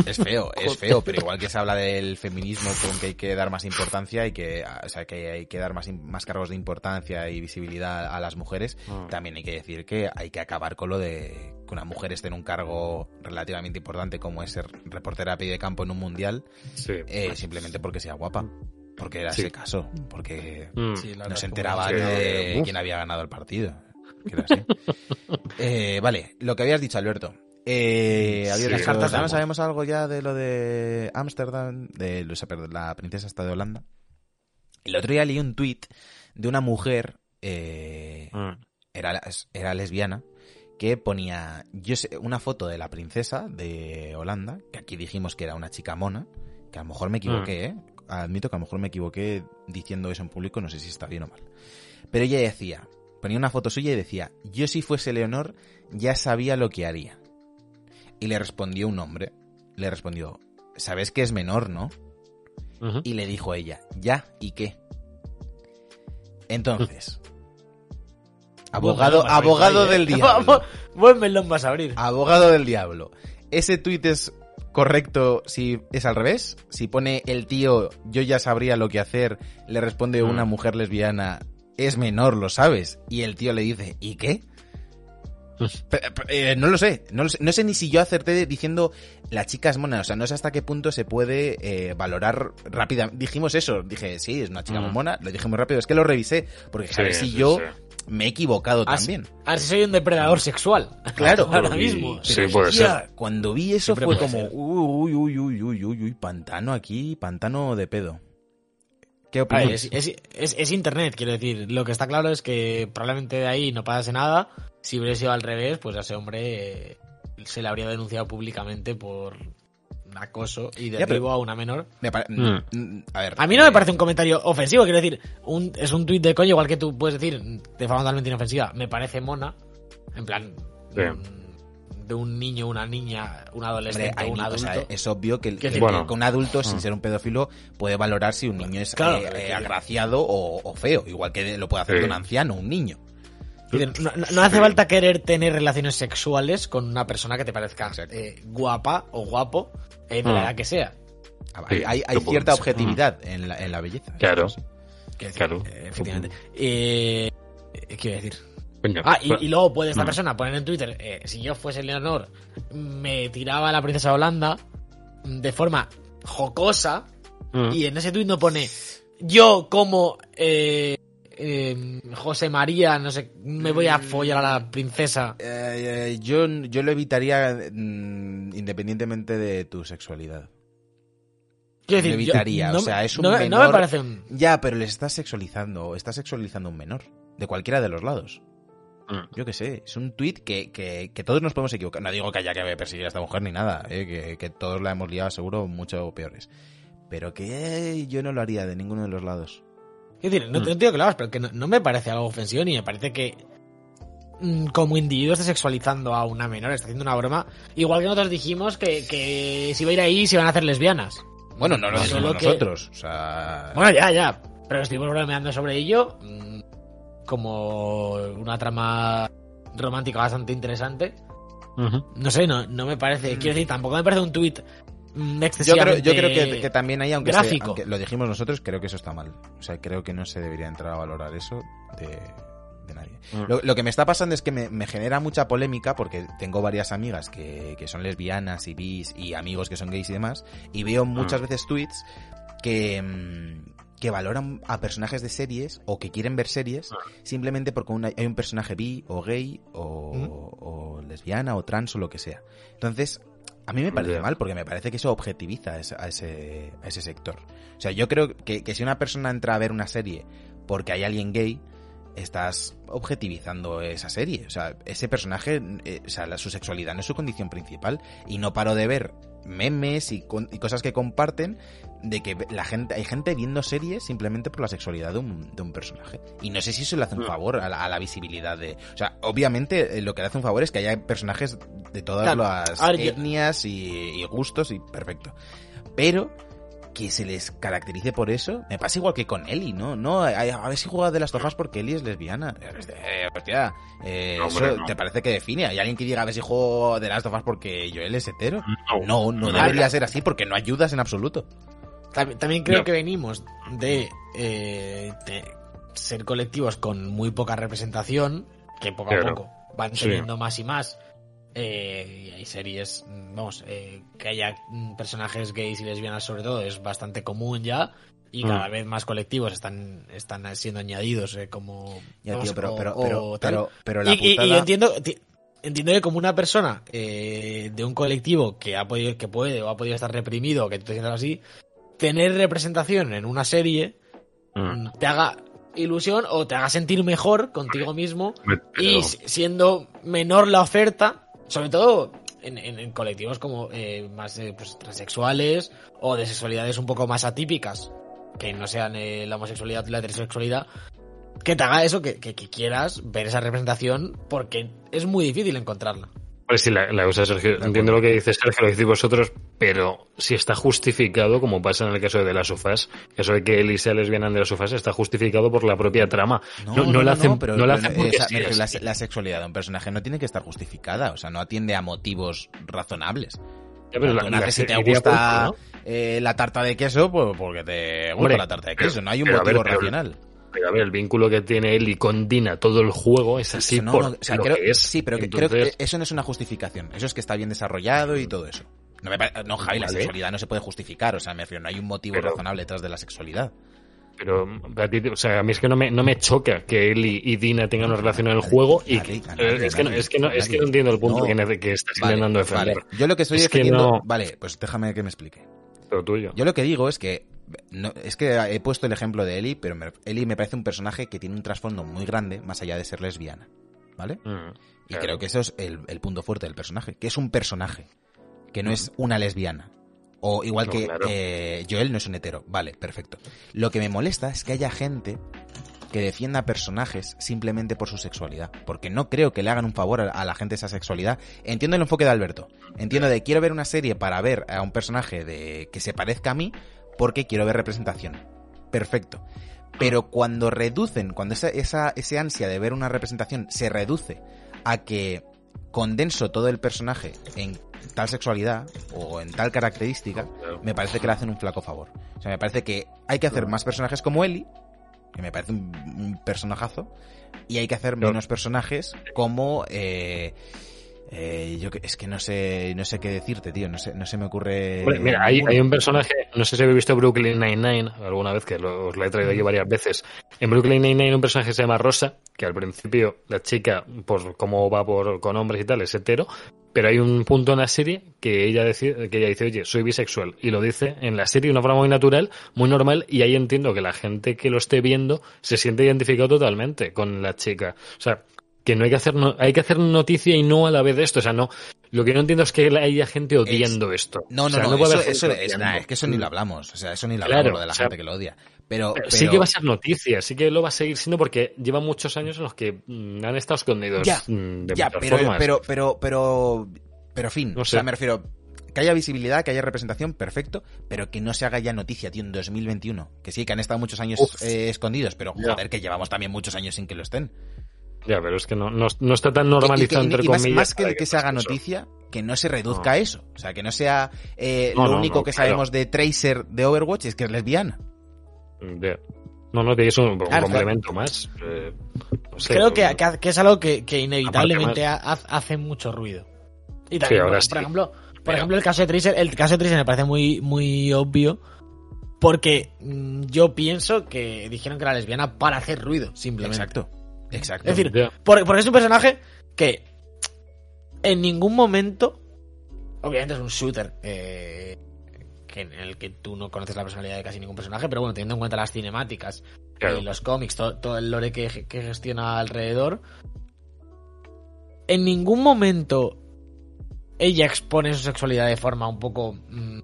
Es feo, es feo, pero igual que se habla del feminismo con que hay que dar más importancia y que, o sea, que hay que dar más, más cargos de importancia y visibilidad a las mujeres, Mm. también hay que decir que hay que acabar con lo de que una mujer esté en un cargo relativamente importante como es ser reportera a pie de campo en un mundial, Sí. eh, simplemente porque sea guapa. Porque era Sí. ese caso, porque Mm. No se enteraba de quién había ganado el partido. Que era así. Eh, vale, lo que habías dicho, Alberto. Eh, habías Sí. dicho, Cartas de ¿no amor. sabemos algo ya de lo de Ámsterdam, de perdón, la princesa está de Holanda. El otro día leí un tuit de una mujer, eh, Mm. era, era lesbiana, que ponía yo sé, una foto de la princesa de Holanda, que aquí dijimos que era una chica mona, que a lo mejor me equivoqué, ¿eh? Admito que a lo mejor me equivoqué diciendo eso en público, no sé si está bien o mal. Pero ella decía, ponía una foto suya y decía, yo si fuese Leonor ya sabía lo que haría. Y le respondió un hombre, le respondió, sabes que es menor, ¿no? Y le dijo ella, ya, ¿y qué? Entonces, abogado, a abogado del diablo. Buen melón vas a abrir. Abogado del diablo. ¿Ese tuit es correcto si es al revés? Si pone el tío, yo ya sabría lo que hacer, le responde una Mm. mujer lesbiana, es menor, lo sabes. Y el tío le dice, ¿y qué? Pe- eh, no lo sé, no lo sé, no sé ni si yo acerté diciendo la chica es mona, o sea, no sé hasta qué punto se puede eh, valorar rápidamente. Dijimos eso, dije, sí, es una chica muy Mm. mona, lo dije muy rápido, es que lo revisé, porque Sí, a ver si sí, yo sí. me he equivocado también. A ver si soy un depredador sexual. Claro. ahora mismo. Sí, Pero, puede hostia, ser. Cuando vi eso Siempre fue como, ser. uy, uy, uy, uy, uy, uy, pantano aquí, pantano de pedo. ¿Qué opinas? es, es- es- es internet, quiero decir. Lo que está claro es que probablemente de ahí no pasase nada. Si hubiera sido al revés, pues a ese hombre eh, se le habría denunciado públicamente por acoso y derribo a una menor. Me pare- Mm. mm, A ver. A mí no me eh, parece un comentario ofensivo, quiero decir, un, es un tuit de coño, igual que tú puedes decir de forma totalmente inofensiva, me parece mona, en plan, Sí. Mm, de un niño, una niña, un Hombre, adolescente, hay un o adulto. sea, es obvio que, Que. Bueno. que un adulto, sin Mm. ser un pedófilo, puede valorar si un niño es Claro, eh, eh, agraciado o, o feo, igual que lo puede hacer Sí. un anciano, un niño. No, hace falta querer tener relaciones sexuales con una persona que te parezca eh, guapa o guapo, eh, de la Mm. edad que sea. Hay, Sí, hay- cierta objetividad en la, en la belleza. Claro. Decir, Claro. eh, efectivamente. Eh, eh, ¿Qué iba a decir? Coño, Ah, y, luego puede esta Mm. persona poner en Twitter, eh, si yo fuese Leonor, me tiraba a la princesa de Holanda mm, de forma jocosa, mm. y en ese tuit no pone, yo como eh, eh, José María, no sé, me voy a follar a la princesa. Eh, eh, yo, yo lo evitaría mm, independientemente de tu sexualidad. Quiero Lo decir, yo- evitaría, no o me- sea, es un no, me- no menor- me parece un... Ya, pero le estás sexualizando, estás sexualizando a un menor, de cualquiera de los lados. Mm. Yo qué sé, es un tuit que, que, que todos nos podemos equivocar. No digo que haya que perseguir a esta mujer ni nada, eh, que, que todos la hemos liado seguro mucho peores. Pero que yo no lo haría de ninguno de los lados. Quiero decir, no, Mm. no te digo que lo hagas, pero que no, no me parece algo ofensivo ni me parece que mm, como individuo esté sexualizando a una menor, está haciendo una broma. Igual que nosotros dijimos que, que si va a ir ahí se van a hacer lesbianas. Bueno, no lo que- nosotros. O sea, Bueno, ya, ya. Pero estuvimos bromeando sobre ello mm, como una trama romántica bastante interesante. No sé, no, no me parece. Quiero decir, tampoco me parece un tuit mm, yo creo, yo creo que, que también hay, aunque, se- gráfico. aunque lo dijimos nosotros, creo que eso está mal. O sea, creo que no se debería entrar a valorar eso de, de nadie. Mm. Lo, lo que me está pasando es que me, me genera mucha polémica porque tengo varias amigas que, que son lesbianas y bis y amigos que son gays y demás, y veo muchas Mm. veces tweets que, que valoran a personajes de series o que quieren ver series simplemente porque una- hay un personaje bi o gay o, Mm. o lesbiana o trans o lo que sea. Entonces, a mí me parece mal porque me parece que eso objetiviza a ese, a ese, a ese sector. O sea, yo creo que, que si una persona entra a ver una serie porque hay alguien gay, estás objetivizando esa serie. O sea, ese personaje, eh, o sea, la- su sexualidad no es su condición principal. Y no paro de ver memes y, con- y cosas que comparten de que la gente hay gente viendo series simplemente por la sexualidad de un, de un personaje. Y no sé si eso le hace un Mm. favor a la, a la visibilidad de... O sea, obviamente eh, lo que le hace un favor es que haya personajes de todas Claro. las etnias y, y gustos y perfecto. Pero que se les caracterice por eso, me pasa igual que con Ellie, ¿no? No, a, a ver si juega de las tofas porque Ellie es lesbiana. Eh, hostia, eh, No, hombre, eso no. te parece que define. Hay alguien que diga a ver si juego de las tofas porque Joel es hetero. No. No, debería ser así porque no ayudas en absoluto. También, también creo No. que venimos de, eh, de ser colectivos con muy poca representación, que poco a poco van Sí. teniendo más y más. Eh, y hay series, mm, vamos, eh, que haya mm, personajes gays y lesbianas sobre todo es bastante común ya. Y Mm. cada vez más colectivos están, están siendo añadidos eh, como... Ya, vamos, tío, pero, o- pero, o pero, pero, pero la y, y- y putada- entiendo, ti- entiendo que como una persona eh, de un colectivo que ha podido, que puede o ha podido estar reprimido, que tú te sientas así, tener representación en una serie Mm. te haga ilusión o te haga sentir mejor contigo mismo Pero- y si- siendo menor la oferta, sobre todo en, en- en colectivos como eh, más eh, pues, transexuales o de sexualidades un poco más atípicas, que no sean eh, la homosexualidad la heterosexualidad, que te haga eso, que, que- que quieras ver esa representación, porque es muy difícil encontrarla. Pues sí, la, la cosa, Sergio, entiendo lo que dice Sergio, lo decís vosotros, pero si está justificado, como pasa en el caso de las sofás, eso de que Ellie sea lesbiana de las sofás está justificado por la propia trama. No, no, la hacen, pero- no la hacen porque sí, me refiero, es- la, la sexualidad de un personaje no tiene que estar justificada, o sea, no atiende a motivos razonables. Ya, pero la- si te gusta eh, la tarta de queso, pues porque te gusta Hombre, la tarta de queso, no hay un pero a ver, motivo racional. Pero a ver, el vínculo que tiene Ellie con Dina todo el juego es así no, por no, o sea, lo creo- que es. Sí, pero que- creo que eso no es una justificación. Eso es que está bien desarrollado y todo eso. No, me pare- no Javi, la sexualidad no se puede justificar. O sea, me refiero, no hay un motivo Pero- razonable detrás de la sexualidad. Pero a ti, o sea, a mí es que no me, no me choca que Ellie y Dina tengan una relación en el juego y que- es que no, es que no, es que nadie. no entiendo el punto No. que, que estás Vale, intentando defender. vale. Yo lo que estoy Es defendiendo... no- Vale, pues déjame que me explique. Lo tuyo. Yo lo que digo es que no, es que he puesto el ejemplo de Ellie, pero me- Ellie me parece un personaje que tiene un trasfondo muy grande más allá de ser lesbiana, ¿vale? Mm, Y claro. creo que eso es el, el punto fuerte del personaje, que es un personaje, que no es una lesbiana. O igual No, que claro. eh, Joel no es un hetero. Vale, perfecto. Lo que me molesta es que haya gente que defienda personajes simplemente por su sexualidad. Porque no creo que le hagan un favor a, a la gente esa sexualidad. Entiendo el enfoque de Alberto. Entiendo de quiero ver una serie para ver a un personaje de que se parezca a mí porque quiero ver representación. Perfecto. Pero cuando reducen, cuando esa, esa, ese ansia de ver una representación se reduce a que condenso todo el personaje en tal sexualidad o en tal característica, me parece que le hacen un flaco favor. O sea, me parece que hay que hacer más personajes como Ellie, que me parece un, un personajazo, y hay que hacer menos personajes como... Eh, eh, yo que, es que no sé no sé qué decirte, tío. No sé, no se me ocurre. Mira, hay, un personaje, no sé si habéis visto Brooklyn Nine-Nine alguna vez, que lo- os lo he traído aquí varias veces. En Brooklyn Nine-Nine un personaje que se llama Rosa, que al principio la chica, por cómo va por, con hombres y tal, es hetero, pero hay un punto en la serie que ella, decide, que ella dice, oye, soy bisexual, y lo dice en la serie de una forma muy natural, muy normal, y ahí entiendo que la gente que lo esté viendo se siente identificado totalmente con la chica. O sea, que no hay que hacer no- hay que hacer noticia y no a la vez de esto, o sea, no lo que no entiendo es que haya gente odiando esto. No, O no, sea, no, eso, es, odiando. nah, es que eso ni lo hablamos. O sea, eso ni lo Claro, hablamos, lo de la o sea, gente que lo odia. Pero, Sí que va a ser noticia, sí que lo va a seguir siendo porque lleva muchos años en los que mm, han estado escondidos Ya, mm, de ya, muchas pero, formas. pero, pero, pero, pero, fin. No O sea, me refiero que haya visibilidad, que haya representación, perfecto, pero que no se haga ya noticia, tío, en 2021. Que sí, que han estado muchos años eh, escondidos, pero joder, que llevamos también muchos años sin que lo estén. Ya, pero es que no, no, no está tan normalizado, y, y- entre y más, comillas. más que de que se haga noticia, que no se reduzca No. a eso. O sea, que no sea eh, No, lo no, único no, que claro. sabemos de Tracer de Overwatch es que es lesbiana. Ya. No, no, es un, un Claro, complemento más. eh, no sé, Creo no- que, que- que es algo que, que inevitablemente hace mucho ruido. Y también, ahora por, sí. por ejemplo, por ejemplo, el caso de Tracer, el caso de Tracer me parece muy, muy obvio. Porque mm, yo pienso que dijeron que era lesbiana para hacer ruido, simplemente. Exacto. Exacto. Es decir, porque es un personaje que en ningún momento, obviamente es un shooter eh, que en el que tú no conoces la personalidad de casi ningún personaje, pero bueno, teniendo en cuenta las cinemáticas Claro. y los cómics, todo, todo el lore que, que gestiona alrededor, en ningún momento ella expone su sexualidad de forma un poco mm,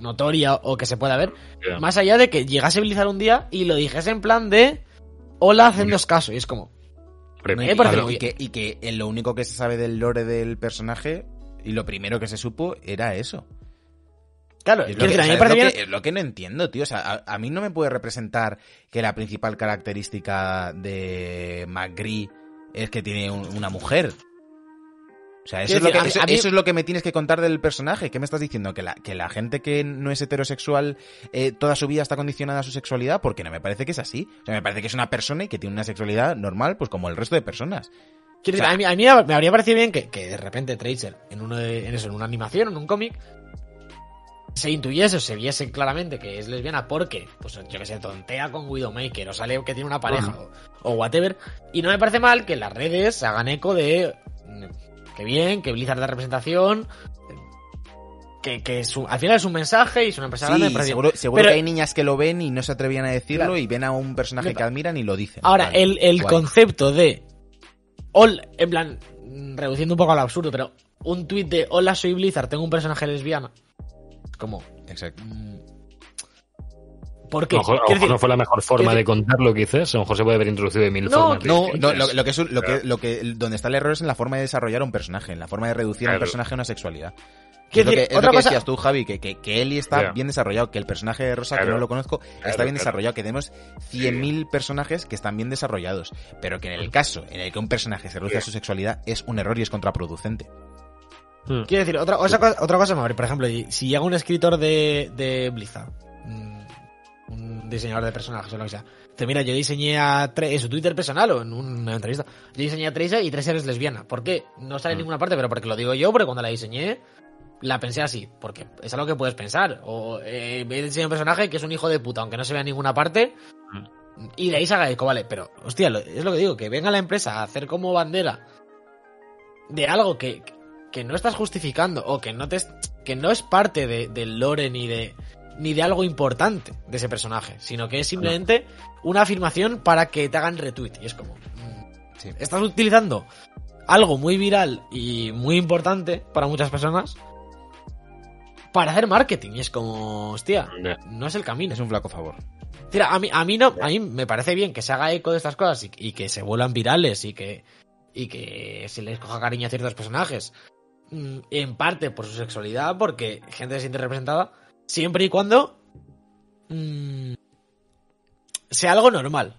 notoria o que se pueda ver, más allá de que llegase a Blizzard un día y lo dijese en plan de hola, hacednos caso, y es como, y, y que, y que en lo único que se sabe del lore del personaje y lo primero que se supo era eso. claro, Es lo, que, o sea, es lo que- es lo que no entiendo, tío. O sea, a, a mí no me puede representar que la principal característica de McGree es que tiene un- una mujer. O sea, eso es, lo que, decir, a mí- eso, a mí- eso es lo que me tienes que contar del personaje. ¿Qué me estás diciendo? ¿Que la, que la gente que no es heterosexual eh, toda su vida está condicionada a su sexualidad? Porque no me parece que es así. O sea, me parece que es una persona y que tiene una sexualidad normal, pues como el resto de personas. Quiero O sea- decir, a mí, a mí me habría parecido bien que, que de repente Tracer, en, uno de- en eso, en una animación, en un cómic, se intuyese o se viese claramente que es lesbiana porque, pues yo que sé, tontea con Widowmaker o sale que tiene una pareja o, o whatever. Y no me parece mal que las redes hagan eco de que bien, que Blizzard da representación, que, que su- al final es un mensaje y es una empresa grande. Sí, bien. seguro, seguro Pero- que hay niñas que lo ven y no se atrevían a decirlo Claro. y ven a un personaje que admiran y lo dicen. Ahora, Vale, el, el guay. concepto de. Hola, en plan, mm, reduciendo un poco al absurdo, pero un tweet de Hola, soy Blizzard, tengo un personaje lesbiana. Es como. Exacto. ¿Por qué? A lo mejor- a lo decir, no fue la mejor forma de contarlo, quizás. A lo mejor se puede haber introducido de mil No, formas. No, no, lo, lo que es un- lo que, lo que, donde está el error es en la forma de desarrollar un personaje, en la forma de reducir a un Claro. personaje a una sexualidad. Es lo que, es lo otra que cosa. decías tú, Javi, que, que, que Ellie está Ya. bien desarrollado, que el personaje de Rosa, que Claro. no lo conozco, está Claro, bien claro. desarrollado, que tenemos 100.000 personajes que están bien desarrollados, pero que en el caso en el que un personaje se reduce a su sexualidad es un error y es contraproducente. Mm. Quiero decir, otra, otra, cosa, otra cosa, por ejemplo, si llega un escritor de, de Blizzard, diseñador de personajes o lo que sea, dice, mira, yo diseñé a Tre- en su Twitter personal o en una entrevista, yo diseñé a Tracer y Tracer es lesbiana. ¿Por qué? No sale en Mm. ninguna parte, pero porque lo digo yo, porque cuando la diseñé, la pensé así, porque es algo que puedes pensar. O eh, he diseñado un personaje que es un hijo de puta, aunque no se vea en ninguna parte, y de ahí se haga eco, vale, pero, hostia, es lo que digo, que venga la empresa a hacer como bandera de algo que, que no estás justificando o que no te que no es parte de, del lore ni de ni de algo importante de ese personaje, sino que es simplemente una afirmación para que te hagan retweet y es como mm, Sí. estás utilizando algo muy viral y muy importante para muchas personas para hacer marketing. Y es como, hostia, no es el camino. Es un flaco favor. Tira, a mí, a mí no, a mí me parece bien que se haga eco de estas cosas y, y que se vuelvan virales y que, y que se les coja cariño a ciertos personajes. Mm, En parte por su sexualidad, porque gente se siente representada, siempre y cuando mm, sea algo normal.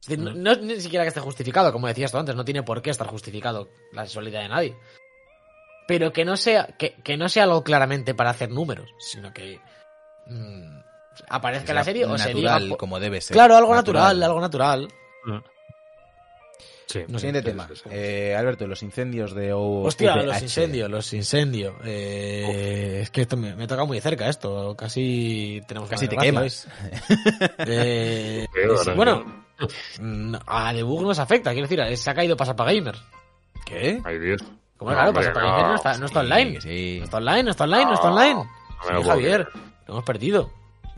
Es decir, no, no es ni siquiera que esté justificado, como decías tú antes, no tiene por qué estar justificado la sexualidad de nadie. Pero que no sea, que, que no sea algo claramente para hacer números, sino que mm, aparezca en la serie o se diga natural, como debe ser. Claro, algo natural, algo natural. Sí. No Siguiente ¿qué tema. es eso? Eh, Alberto, los incendios de O- Hostia, los incendios, los incendios. Eh, es que esto me, me toca muy de cerca esto. Casi tenemos Casi te quemas. Eh, es- ¿no? bueno, a Debug nos afecta, quiero decir, se ha caído Pasapagamer. ¿Qué? Ay, Dios. Como claro, Hombre, Pasapagamer no está, no está Sí, online. sí. No está online, no está online, no está online. No me Sí, Javier, lo hemos perdido.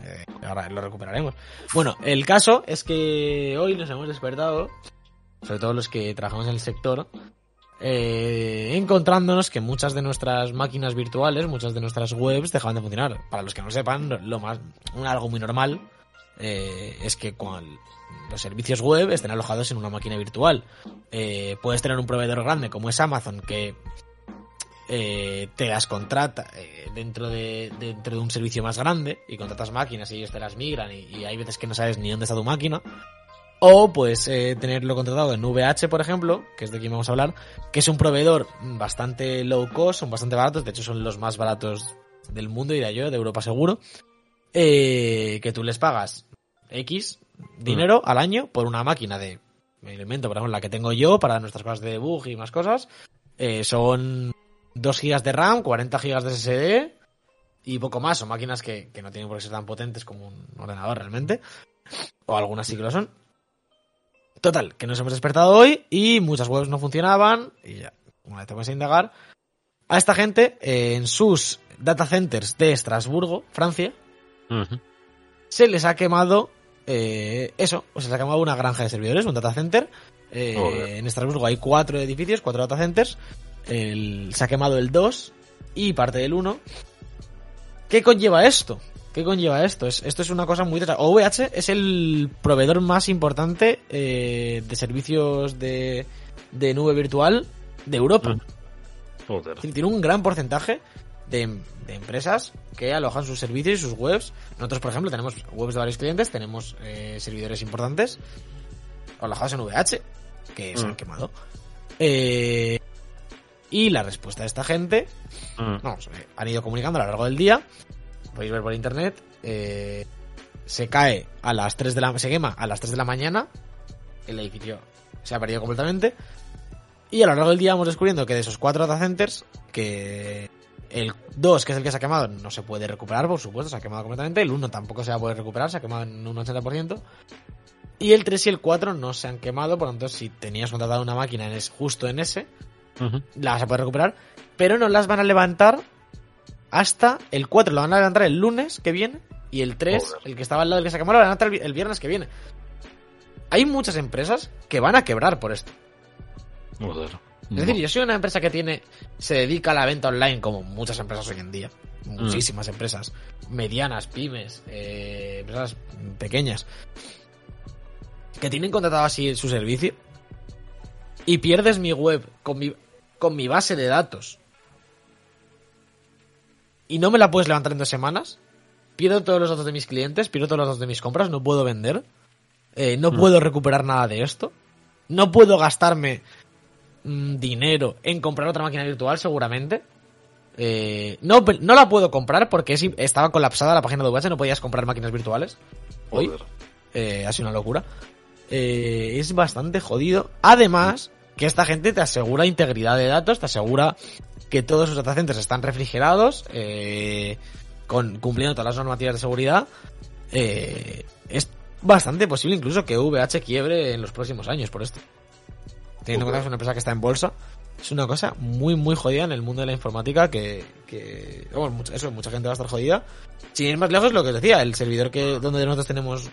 Eh, ahora lo recuperaremos. Bueno, el caso es que hoy nos hemos despertado, sobre todo los que trabajamos en el sector, eh, encontrándonos que muchas de nuestras máquinas virtuales, muchas de nuestras webs dejaban de funcionar. Para los que no sepan, lo más, algo muy normal eh, es que cuando los servicios web estén alojados en una máquina virtual. Eh, puedes tener un proveedor grande como es Amazon que eh, te las contrata eh, dentro, de, dentro de un servicio más grande y contratas máquinas y ellos te las migran y hay veces que no sabes ni dónde está tu máquina. O pues eh, tenerlo contratado en VH, por ejemplo, que es de quien vamos a hablar, que es un proveedor bastante low cost, son bastante baratos, de hecho son los más baratos del mundo, diría yo, de Europa seguro, eh, que tú les pagas X dinero al año por una máquina de me invento, por ejemplo, la que tengo yo para nuestras cosas de debug y más cosas, eh, son 2 GB de RAM, 40 GB de SSD y poco más. Son máquinas que, que no tienen por qué ser tan potentes como un ordenador realmente. O algunas sí que lo son. Total, que nos hemos despertado hoy y muchas webs no funcionaban. Y ya, una vez te a indagar. A esta gente, eh, en sus data centers de Estrasburgo, Francia, se les ha quemado eh, eso, o se ha quemado una granja de servidores, un data center. Eh, en Estrasburgo hay cuatro edificios, cuatro data centers. El- se ha quemado el 2 y parte del 1. ¿Qué conlleva esto? ¿Qué conlleva esto? Es, esto es una cosa muy... OVH es el proveedor más importante eh, de servicios de, de nube virtual de Europa. Mm. Joder. Tiene un gran porcentaje de, de empresas que alojan sus servicios y sus webs. Nosotros, por ejemplo, tenemos webs de varios clientes, tenemos eh, servidores importantes alojados en VH que se han Mm. quemado. Eh, y la respuesta de esta gente, Mm. vamos, eh, han ido comunicando a lo largo del día, podéis ver por internet, eh, se cae a las 3 de la se quema a las 3 de la mañana, el edificio se ha perdido completamente. Y a lo largo del día vamos descubriendo que de esos cuatro data centers, que el 2, que es el que se ha quemado, no se puede recuperar, por supuesto, se ha quemado completamente. El 1 tampoco se va a poder recuperar, se ha quemado en un 80%. Y el 3 y el 4 no se han quemado, por lo tanto, si tenías contratado una máquina en es, justo en ese, la vas a poder recuperar, pero no las van a levantar hasta el 4, lo van a levantar el lunes que viene, y el 3, Joder. el que estaba al lado del que se lo van a levantar el, viernes que viene. Hay muchas empresas que van a quebrar por esto. Joder. Es decir, yo soy una empresa que tiene, se dedica a la venta online, como muchas empresas hoy en día. Muchísimas empresas. Medianas, pymes, eh, empresas pequeñas. Que tienen contratado así su servicio. Y pierdes mi web con mi, con mi base de datos. Y no me la puedes levantar en dos semanas. Pierdo todos los datos de mis clientes, pierdo todos los datos de mis compras, no puedo vender. eh, no puedo recuperar nada de esto. No puedo gastarme mm, dinero en comprar otra máquina virtual, seguramente. Eh, no, no la puedo comprar porque es estaba colapsada la página de VH, no podías comprar máquinas virtuales. Hoy eh, ha sido una locura. Eh, es bastante jodido. Además, que esta gente te asegura integridad de datos, te asegura que todos sus data centers están refrigerados, eh, con, cumpliendo todas las normativas de seguridad. Eh, es bastante posible incluso que VH quiebre en los próximos años por esto. Teniendo en cuenta que es una empresa que está en bolsa, es una cosa muy, muy jodida en el mundo de la informática que, que bueno, eso, mucha gente va a estar jodida. Sin ir más lejos, lo que os decía, el servidor que donde nosotros tenemos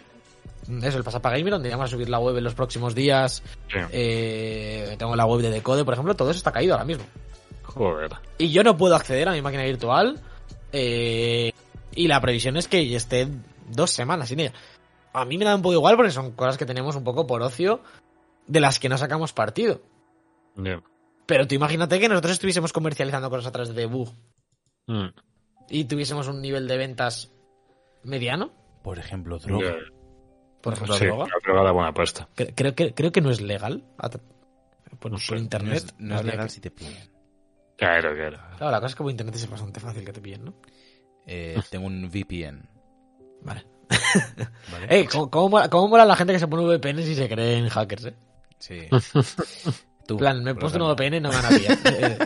eso, el Pasapa Gamer, donde vamos a subir la web en los próximos días. Sí. eh, tengo la web de Decode, por ejemplo, todo eso está caído ahora mismo. Joder. Y yo no puedo acceder a mi máquina virtual Eh, y la previsión es que esté dos semanas sin ella. A mí me da un poco igual porque son cosas que tenemos un poco por ocio de las que no sacamos partido. Ya. Pero tú imagínate que nosotros estuviésemos comercializando cosas a través de Bug Mm. y tuviésemos un nivel de ventas mediano, Por ejemplo, droga. Por ejemplo, Sí, droga. la droga da buena apuesta. Cre- Creo que, creo que no es legal por, No por No internet. es, no es legal que- si te pillan. Claro, claro. Claro, la cosa es que por internet es bastante fácil que te pillen, ¿no? Eh, tengo un VPN. Vale. ¿vale? Ey, ¿cómo, cómo, mola, cómo mola la gente que se pone VPN si se creen hackers, eh? Sí. Tú, En plan, me he puesto un. VPN y no me van a pillar. Eh,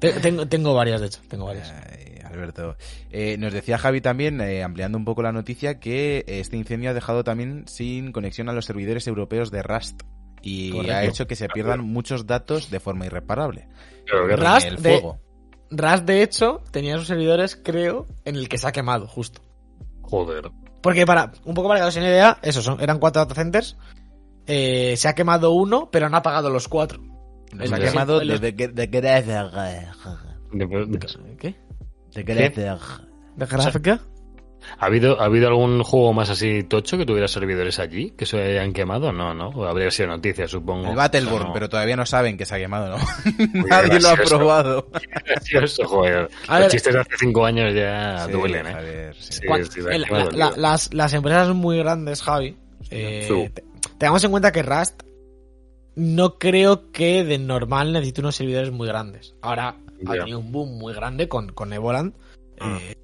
eh, sí, tengo, tengo varias, de hecho, tengo varias. Ay, Alberto. Eh, nos decía Javi también, eh, ampliando un poco la noticia, que este incendio ha dejado también sin conexión a los servidores europeos de Rust y Correcto. ha hecho que se pierdan muchos datos de forma irreparable. Rust el de- fuego. Rust, de hecho, tenía sus servidores, creo, en el que se ha quemado, justo. Joder. Porque para, un poco para que os una idea, eso, son, eran cuatro data centers. eh, se ha quemado uno, pero no ha apagado los cuatro. Nos ha los- de, de, de, de, De- ¿Qué? de-. ¿Ha habido, ¿Ha habido algún juego más así tocho que tuviera servidores allí? ¿Que se hayan quemado? No, ¿no? O habría sido noticia, supongo. El Battleborn, No. pero todavía no saben que se ha quemado, ¿no? Muy Nadie lo ha probado. Gracioso, joder. A Los ver- chistes de hace cinco años ya Sí, duelen, ¿eh? Javier, sí. Sí, el- la- la- las, las empresas muy grandes, Javi, eh, Sí. te- tengamos en cuenta que Rust no creo que de normal necesite unos servidores muy grandes. Ahora ha tenido un boom muy grande con, con Evoland, Ah. eh,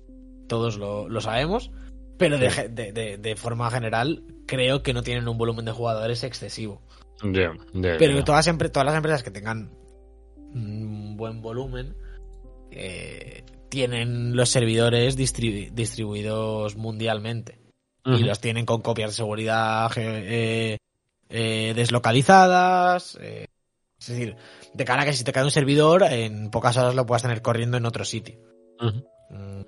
todos lo, lo sabemos, pero de, de- de- de forma general creo que no tienen un volumen de jugadores excesivo. Pero todas, todas las empresas que tengan un buen volumen eh, tienen los servidores distri- distribuidos mundialmente y los tienen con copias de seguridad eh, eh, deslocalizadas. eh, es decir, de cara a que si te cae un servidor, en pocas horas lo puedas tener corriendo en otro sitio. Mm,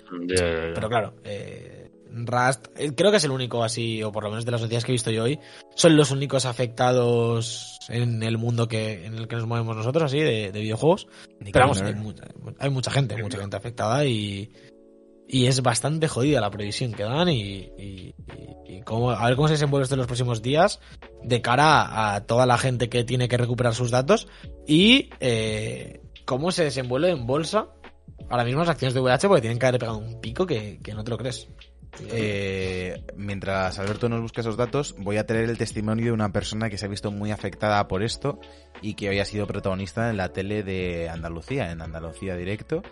pero claro, eh, Rust eh, creo que es el único así, o por lo menos de las noticias que he visto yo hoy, son los únicos afectados en el mundo que en el que nos movemos nosotros, así, de, de videojuegos. Pero vamos, hay mucha, hay mucha gente, mucha gente afectada y, y es bastante jodida la previsión que dan y, y- y- cómo, a ver cómo se desenvuelve esto en los próximos días de cara a toda la gente que tiene que recuperar sus datos y eh, cómo se desenvuelve en bolsa ahora mismo las acciones de VH porque tienen que haber pegado un pico que, que no te lo crees. Eh, mientras Alberto nos busca esos datos, voy a tener el testimonio de una persona que se ha visto muy afectada por esto y que había sido protagonista en la tele de Andalucía, en Andalucía Directo.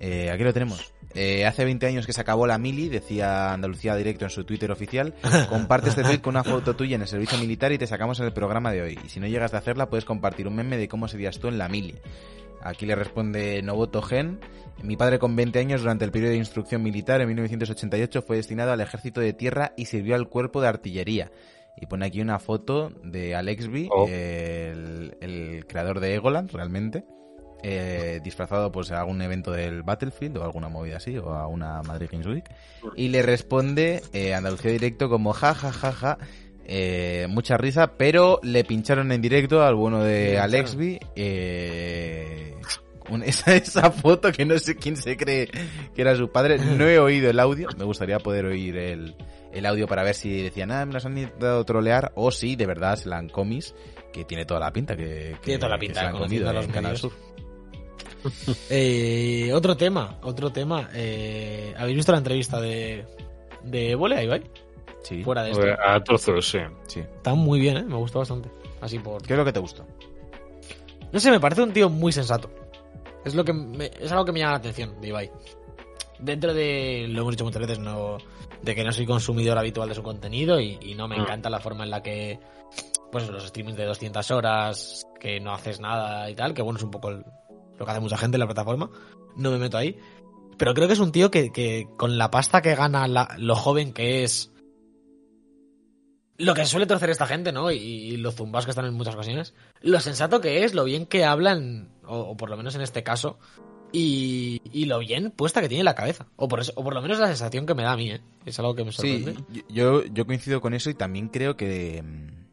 Eh, aquí lo tenemos. Eh, hace 20 años que se acabó la mili, decía Andalucía Directo en su Twitter oficial. Comparte este tweet con una foto tuya en el servicio militar y te sacamos en el programa de hoy. Y si no llegas de hacerla, puedes compartir un meme de cómo serías tú en la mili. Aquí le responde Novoto Gen. Mi padre con 20 años durante el periodo de instrucción militar en 1988 fue destinado al ejército de tierra y sirvió al cuerpo de artillería. Y pone aquí una foto de Alexby, Oh. el, el creador de Egoland, realmente, eh, disfrazado pues a algún evento del Battlefield o alguna movida así, o a una Madrid Games Week. Y le responde eh, Andalucía Directo como ja, ja, ja, ja. eh, mucha risa, pero le pincharon en directo al bueno de. Alexby. Eh, esa, esa foto que no sé quién se cree que era su padre. No he oído el audio. Me gustaría poder oír el, el audio para ver si decían, ah, me las han intentado trolear. O si de verdad se la han comis, que tiene toda la pinta. Que, que- Tiene toda la que pinta, se la han comido en Canal. Sur. Eh, otro tema, otro tema. Eh, ¿Habéis visto la entrevista de, de Évole a Ibai? Sí, Fuera de esto. A trozos, sí. sí. Está muy bien, ¿eh? Me gustó bastante. Así por... ¿Qué es lo que te gustó? No sé, me parece un tío muy sensato. Es lo que me- es algo que me llama la atención de Ibai. Dentro de, lo hemos dicho muchas veces, no, de que no soy consumidor habitual de su contenido y, y no me Mm. encanta la forma en la que, pues los streamings de 200 horas, que no haces nada y tal, que bueno, es un poco el- lo que hace mucha gente en la plataforma. No me meto ahí. Pero creo que es un tío que, que con la pasta que gana, la- lo joven que es, lo que suele torcer esta gente, ¿no? Y, y los zumbas que están en muchas ocasiones. Lo sensato que es, lo bien que hablan, o, o por lo menos en este caso, y, y lo bien puesta que tiene la cabeza. O por, eso, o por lo menos la sensación que me da a mí, ¿eh? Es algo que me Sí, sorprende. yo, yo coincido con eso y también creo que, mm,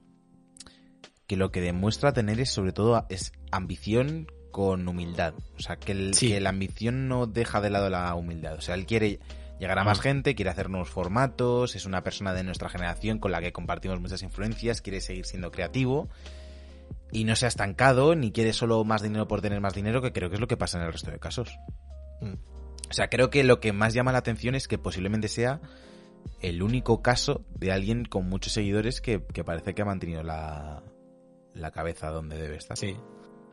que lo que demuestra tener es sobre todo es ambición con humildad. O sea, que, el- Sí. que la ambición no deja de lado la humildad. O sea, él quiere llegar a más Mm. gente, quiere hacer nuevos formatos, es una persona de nuestra generación con la que compartimos muchas influencias, quiere seguir siendo creativo y no se ha estancado ni quiere solo más dinero por tener más dinero, que creo que es lo que pasa en el resto de casos. Mm. O sea, creo que lo que más llama la atención es que posiblemente sea el único caso de alguien con muchos seguidores que, que parece que ha mantenido la, la cabeza donde debe estar. Sí.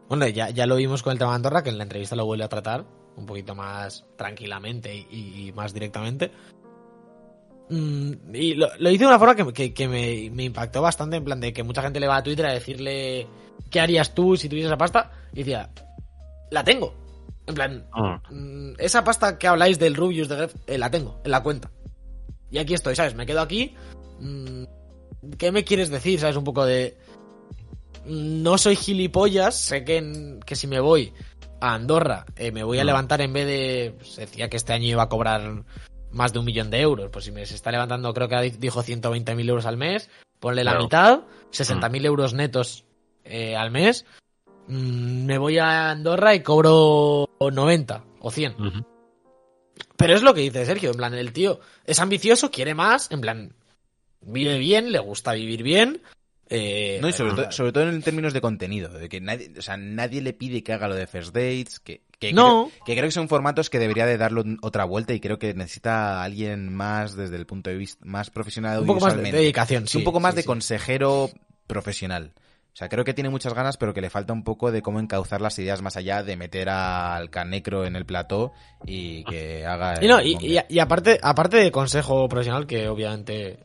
Bueno, ya, ya lo vimos con el tema de Andorra, que en la entrevista lo vuelve a tratar un poquito más tranquilamente y, y más directamente. Mm, y lo, lo hice de una forma que, que- que me, me impactó bastante, en plan de que mucha gente le va a Twitter a decirle ¿qué harías tú si tuvieses esa pasta? Y decía, la tengo. En plan, Ah, Mm, esa pasta que habláis del Rubius de Gref, eh, la tengo en la cuenta. Y aquí estoy, ¿sabes? Me quedo aquí. Mm, ¿Qué me quieres decir? ¿Sabes? Un poco de. No soy gilipollas. Sé que, en- que si me voy a Andorra eh, me voy a Mm. levantar en vez de. Se decía que este año iba a cobrar más de un millón de euros. Pues si me se está levantando, creo que dijo 120.000 euros al mes. Ponle la Claro. mitad, 60.000 euros netos eh, al mes. Mm, me voy a Andorra y cobro 90 o 100. ujú. Pero es lo que dice Sergio, en plan, el tío es ambicioso, quiere más, en plan, vive bien, le gusta vivir bien. Eh, No, y sobre, eh, todo, sobre todo en términos de contenido, de que nadie, o sea, nadie le pide que haga lo de First Dates, que, que, No. creo, que creo que son formatos que debería de darle otra vuelta y creo que necesita a alguien más desde el punto de vista más profesional un poco más de dedicación, sí, un poco más sí, de sí. consejero profesional. O sea, creo que tiene muchas ganas, pero que le falta un poco de cómo encauzar las ideas más allá de meter al canecro en el plató y que haga... Y, no, y- y aparte, aparte de consejo profesional, que obviamente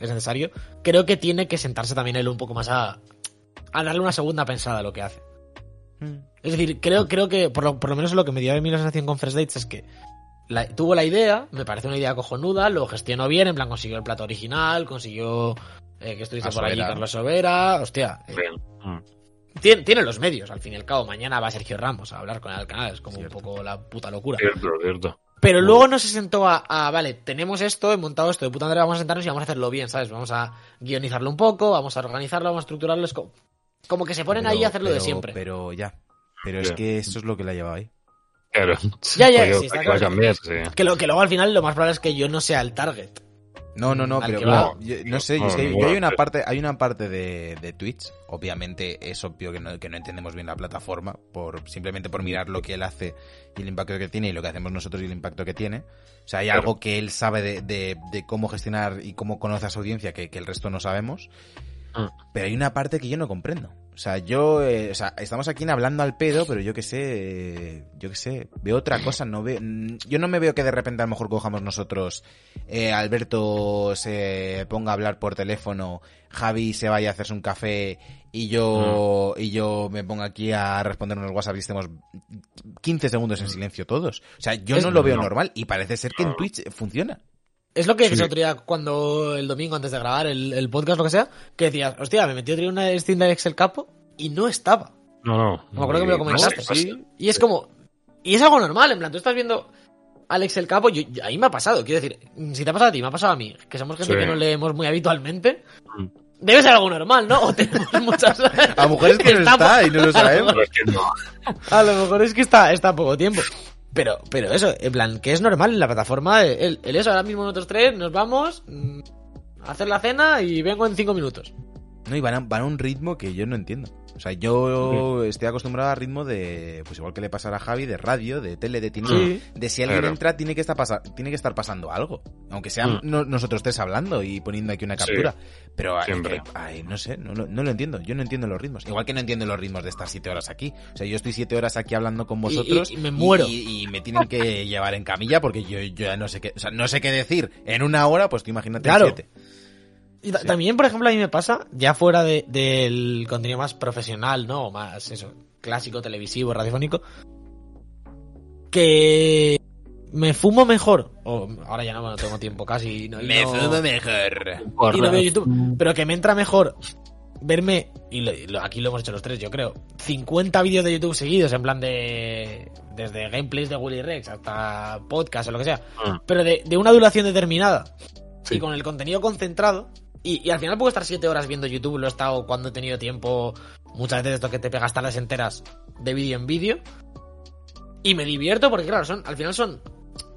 es necesario, creo que tiene que sentarse también él un poco más a, a darle una segunda pensada a lo que hace. Mm. Es decir, creo, creo que, por lo, por lo menos lo que me dio a mí la sensación con First Dates es que la- tuvo la idea, me parece una idea cojonuda, lo gestionó bien, en plan consiguió el plato original, consiguió eh, que estuviese A por allí. Carlos Sobera, hostia, eh. Mm. tiene, tiene los medios, al fin y al cabo, mañana va Sergio Ramos a hablar con él al canal, es como Cierto. un poco la puta locura. Cierto, cierto. Pero luego no se sentó a, a, vale, tenemos esto, he montado esto de puta madre, vamos a sentarnos y vamos a hacerlo bien, ¿sabes? Vamos a guionizarlo un poco, vamos a organizarlo, vamos a estructurarlo, es como, como que se ponen Pero- ahí a hacerlo de pero- siempre. Pero ya. Pero es que eso es lo que le ha llevado ahí. Claro. Ya, ya, sí, está claro. cambiar, sí. Que, lo, que luego al final lo más probable es que yo no sea el target. No, no, no, pero claro, yo- no sé, yo No, es que yo hay una parte, hay una parte de, de Twitch, obviamente es obvio que no, que no entendemos bien la plataforma, por simplemente por mirar lo que él hace y el impacto que tiene y lo que hacemos nosotros y el impacto que tiene. O sea, hay Claro. algo que él sabe de, de- de cómo gestionar y cómo conoce a su audiencia que, que el resto no sabemos. Mm. Pero hay una parte que yo no comprendo. O sea, yo, eh, o sea, estamos aquí hablando al pedo, pero yo que sé, eh, yo que sé, veo otra cosa, no veo, mm, yo no me veo que de repente a lo mejor cojamos nosotros, eh, Alberto se ponga a hablar por teléfono, Javi se vaya a hacerse un café y yo, y yo me ponga aquí a responder unos WhatsApp y estemos 15 segundos en silencio todos. O sea, yo Es- no lo veo no. normal y parece ser que en Twitch funciona. Es lo que Sí. día cuando el domingo antes de grabar el, el podcast, lo que sea, que decías, hostia, me metí otro día una Steam Deck Excel Capo y no estaba. No, no. Me acuerdo que me lo comentaste. Sí. Y es como. Y es algo normal, en plan, tú estás viendo Alex el Capo, yo, yo- ahí me ha pasado, quiero decir, si te ha pasado a ti, me ha pasado a mí, que somos gente Sí. que no leemos muy habitualmente, Mm. debe ser algo normal, ¿no? O tenemos muchas. A lo mejor es que no está y no lo sabemos. Que. A lo mejor es que está, está poco tiempo. Pero, pero eso, en plan, que es normal en la plataforma, el, el eso, ahora mismo nosotros tres nos vamos mm, a hacer la cena y vengo en cinco minutos. No, y van a, van a un ritmo que yo no entiendo. O sea, yo estoy acostumbrado a ritmo de, pues igual que le pasará a Javi, de radio, de tele, de tiene, Sí. de si alguien Claro. entra tiene que estar pasa- tiene que estar pasando algo, aunque sean Mm. no- nosotros tres hablando y poniendo aquí una Sí. captura. Pero ay, Siempre. que- ay, no sé, no, lo- no lo entiendo. Yo no entiendo los ritmos. Igual que no entiendo los ritmos de estar siete horas aquí. O sea, yo estoy siete horas aquí hablando con vosotros y- y me muero. y, y me tienen que llevar en camilla porque yo, yo ya no sé qué, o sea, no sé qué decir en una hora, pues tú imagínate Claro. siete. Y Sí. también, por ejemplo, a mí me pasa, ya fuera de- del contenido más profesional, ¿no? O más, eso, clásico, televisivo, radiofónico, que me fumo mejor, o ahora ya no, no tengo tiempo casi, no, Me no- fumo mejor. Por y no veo YouTube, pero que me entra mejor verme, y lo- y lo- aquí lo hemos hecho los tres, yo creo, 50 vídeos de YouTube seguidos, en plan de, desde gameplays de Willy Rex hasta podcast o lo que sea, Mm. pero de, de una duración determinada Sí. y con el contenido concentrado, Y, y al final puedo estar siete horas viendo YouTube, lo he estado cuando he tenido tiempo, muchas veces esto que te pegas tardes enteras de vídeo en vídeo. Y me divierto porque, claro, son, al final son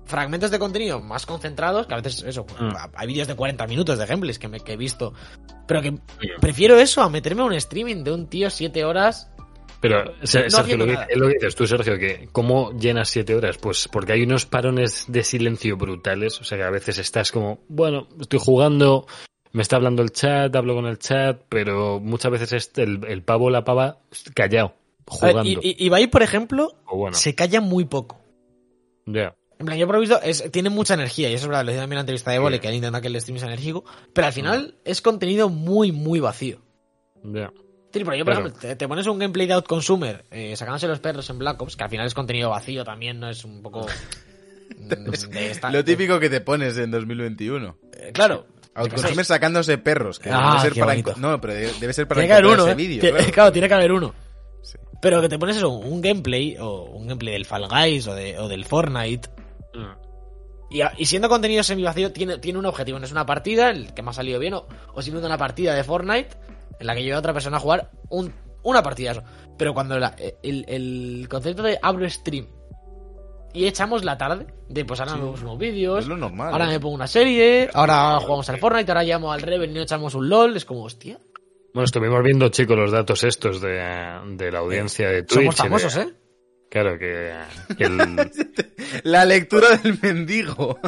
fragmentos de contenido más concentrados, que a veces eso, Mm. hay vídeos de 40 minutos de gameplays que, me, que he visto. Pero que prefiero eso a meterme a un streaming de un tío siete horas. Pero, no Sergio, lo que, lo dices tú, Sergio, que ¿cómo llenas siete horas? Pues porque hay unos parones de silencio brutales, o sea que a veces estás como, bueno, estoy jugando, me está hablando el chat, hablo con el chat, pero muchas veces es el, el pavo o la pava callado, A ver, jugando. y, y, Ibai, por ejemplo, bueno, se calla muy poco. ya. En plan, yo por lo visto, es, tiene mucha energía, y eso es verdad, lo decía también en la entrevista de Vole, que él intenta que el stream sea enérgico, pero al final es contenido muy, muy vacío. Ya. Sí, pero yo, por ejemplo, te, te pones un gameplay de Outconsumer, eh, sacándose los perros en Black Ops, que al final es contenido vacío también, no es un poco... mm, de esta- Lo típico que te pones en 2021. Eh, claro. Outconsumer sacándose perros. Que Ah, debe ser qué para bonito. No, pero debe debe ser para Tiene que haber uno, ese ¿eh? vídeo. Tiene- claro. claro, tiene que haber uno. Sí. Pero que te pones eso, un gameplay, o un gameplay del Fall Guys, o, de, o del Fortnite, Mm. Y, a- y siendo contenido semivacío, tiene, tiene un objetivo. No es una partida, el que me ha salido bien, o, o simplemente una partida de Fortnite en la que lleve a otra persona a jugar un- una partida. Eso. Pero cuando la- el, el concepto de abro stream y echamos la tarde, de pues ahora Sí. me vemos unos vídeos, Es lo normal. ahora ¿eh? me pongo una serie, ahora jugamos al Fortnite, ahora llamo al Rebel y no echamos un LOL, es como, hostia. Bueno, estuvimos viendo, chicos, los datos estos de, de la audiencia de Twitch. Somos de- famosos, ¿eh? Claro, que, que el, La lectura del mendigo.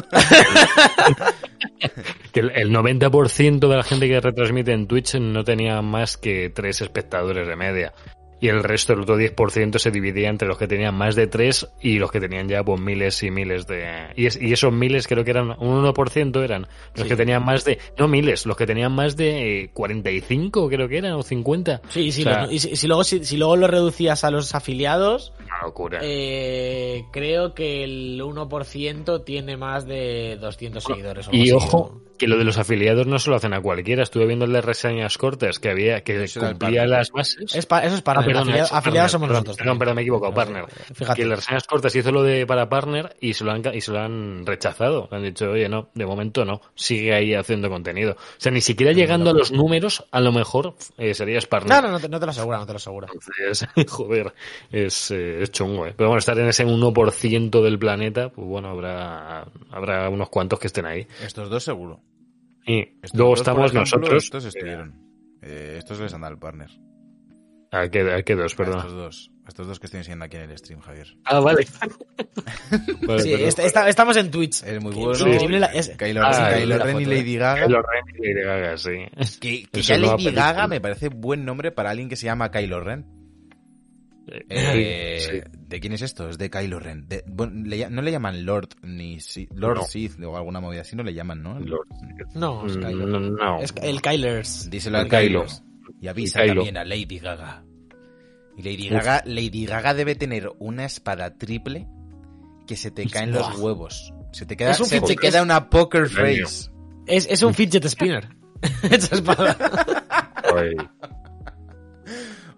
que el, el 90% de la gente que retransmite en Twitch no tenía más que tres espectadores de media. Y el resto, el otro 10%, se dividía entre los que tenían más de tres y los que tenían ya pues, miles y miles de... Y, es- y esos miles creo que eran un 1% eran los Sí. que tenían más de... No miles, los que tenían más de eh, 45 creo que eran o 50. Sí, sí, O sea, los- y, si, si luego, si, si luego lo reducías a los afiliados, Una locura. eh, creo que el 1% tiene más de 200 seguidores. o Y así, ojo, que lo de los afiliados no se lo hacen a cualquiera. Estuve viendo el de reseñas cortas que había que el cumplía las bases. Es pa- eso es para Ah, perdón, partner, somos perdón, nosotros. Perdón, perdón, me he equivocado, No partner. Fíjate. Que las reseñas cortas hizo lo de para partner y se lo han, y se lo han rechazado. Han dicho, oye, no, de momento no. Sigue ahí haciendo contenido. O sea, ni siquiera llegando a los números, a lo mejor eh, serías partner. No, no, no te, no te lo asegura, no te lo asegura. Entonces, joder, es, eh, es chungo, ¿eh? Pero bueno, estar en ese 1% del planeta, pues bueno, habrá, habrá unos cuantos que estén ahí. Estos dos seguro. Y Estos luego dos, estamos ejemplo, nosotros. Estos estuvieron. Eh, estos les han dado el partner. ¿A qué, a qué dos, A perdón? Estos dos. A Estos dos que estoy enseñando aquí en el stream, Javier. Ah, vale. Vale, Sí, estamos en Twitch. Es muy bueno. la- es- Kylo, Ah, Ren- Kylo Ren y foto, eh. Lady Gaga. Kylo Ren y Lady Gaga, sí. Que, ya Lady película. Gaga me parece buen nombre para alguien que se llama Kylo Ren. Eh, Eh, sí. ¿De quién es esto? Es de Kylo Ren. De- bueno, le ll- no le llaman Lord ni Si- Lord No. Sith o alguna movida así, no le llaman, ¿no? Lord. No, es Kylo. No, no. Es el Kylers. Díselo a El Kylo. Kylo. Y avisa también a Lady Gaga. Y Lady Gaga, Lady Gaga debe tener una espada triple que se te caen los huevos. Se te queda, Es un se te queda una poker face. Es, es un fidget spinner. Esa espada.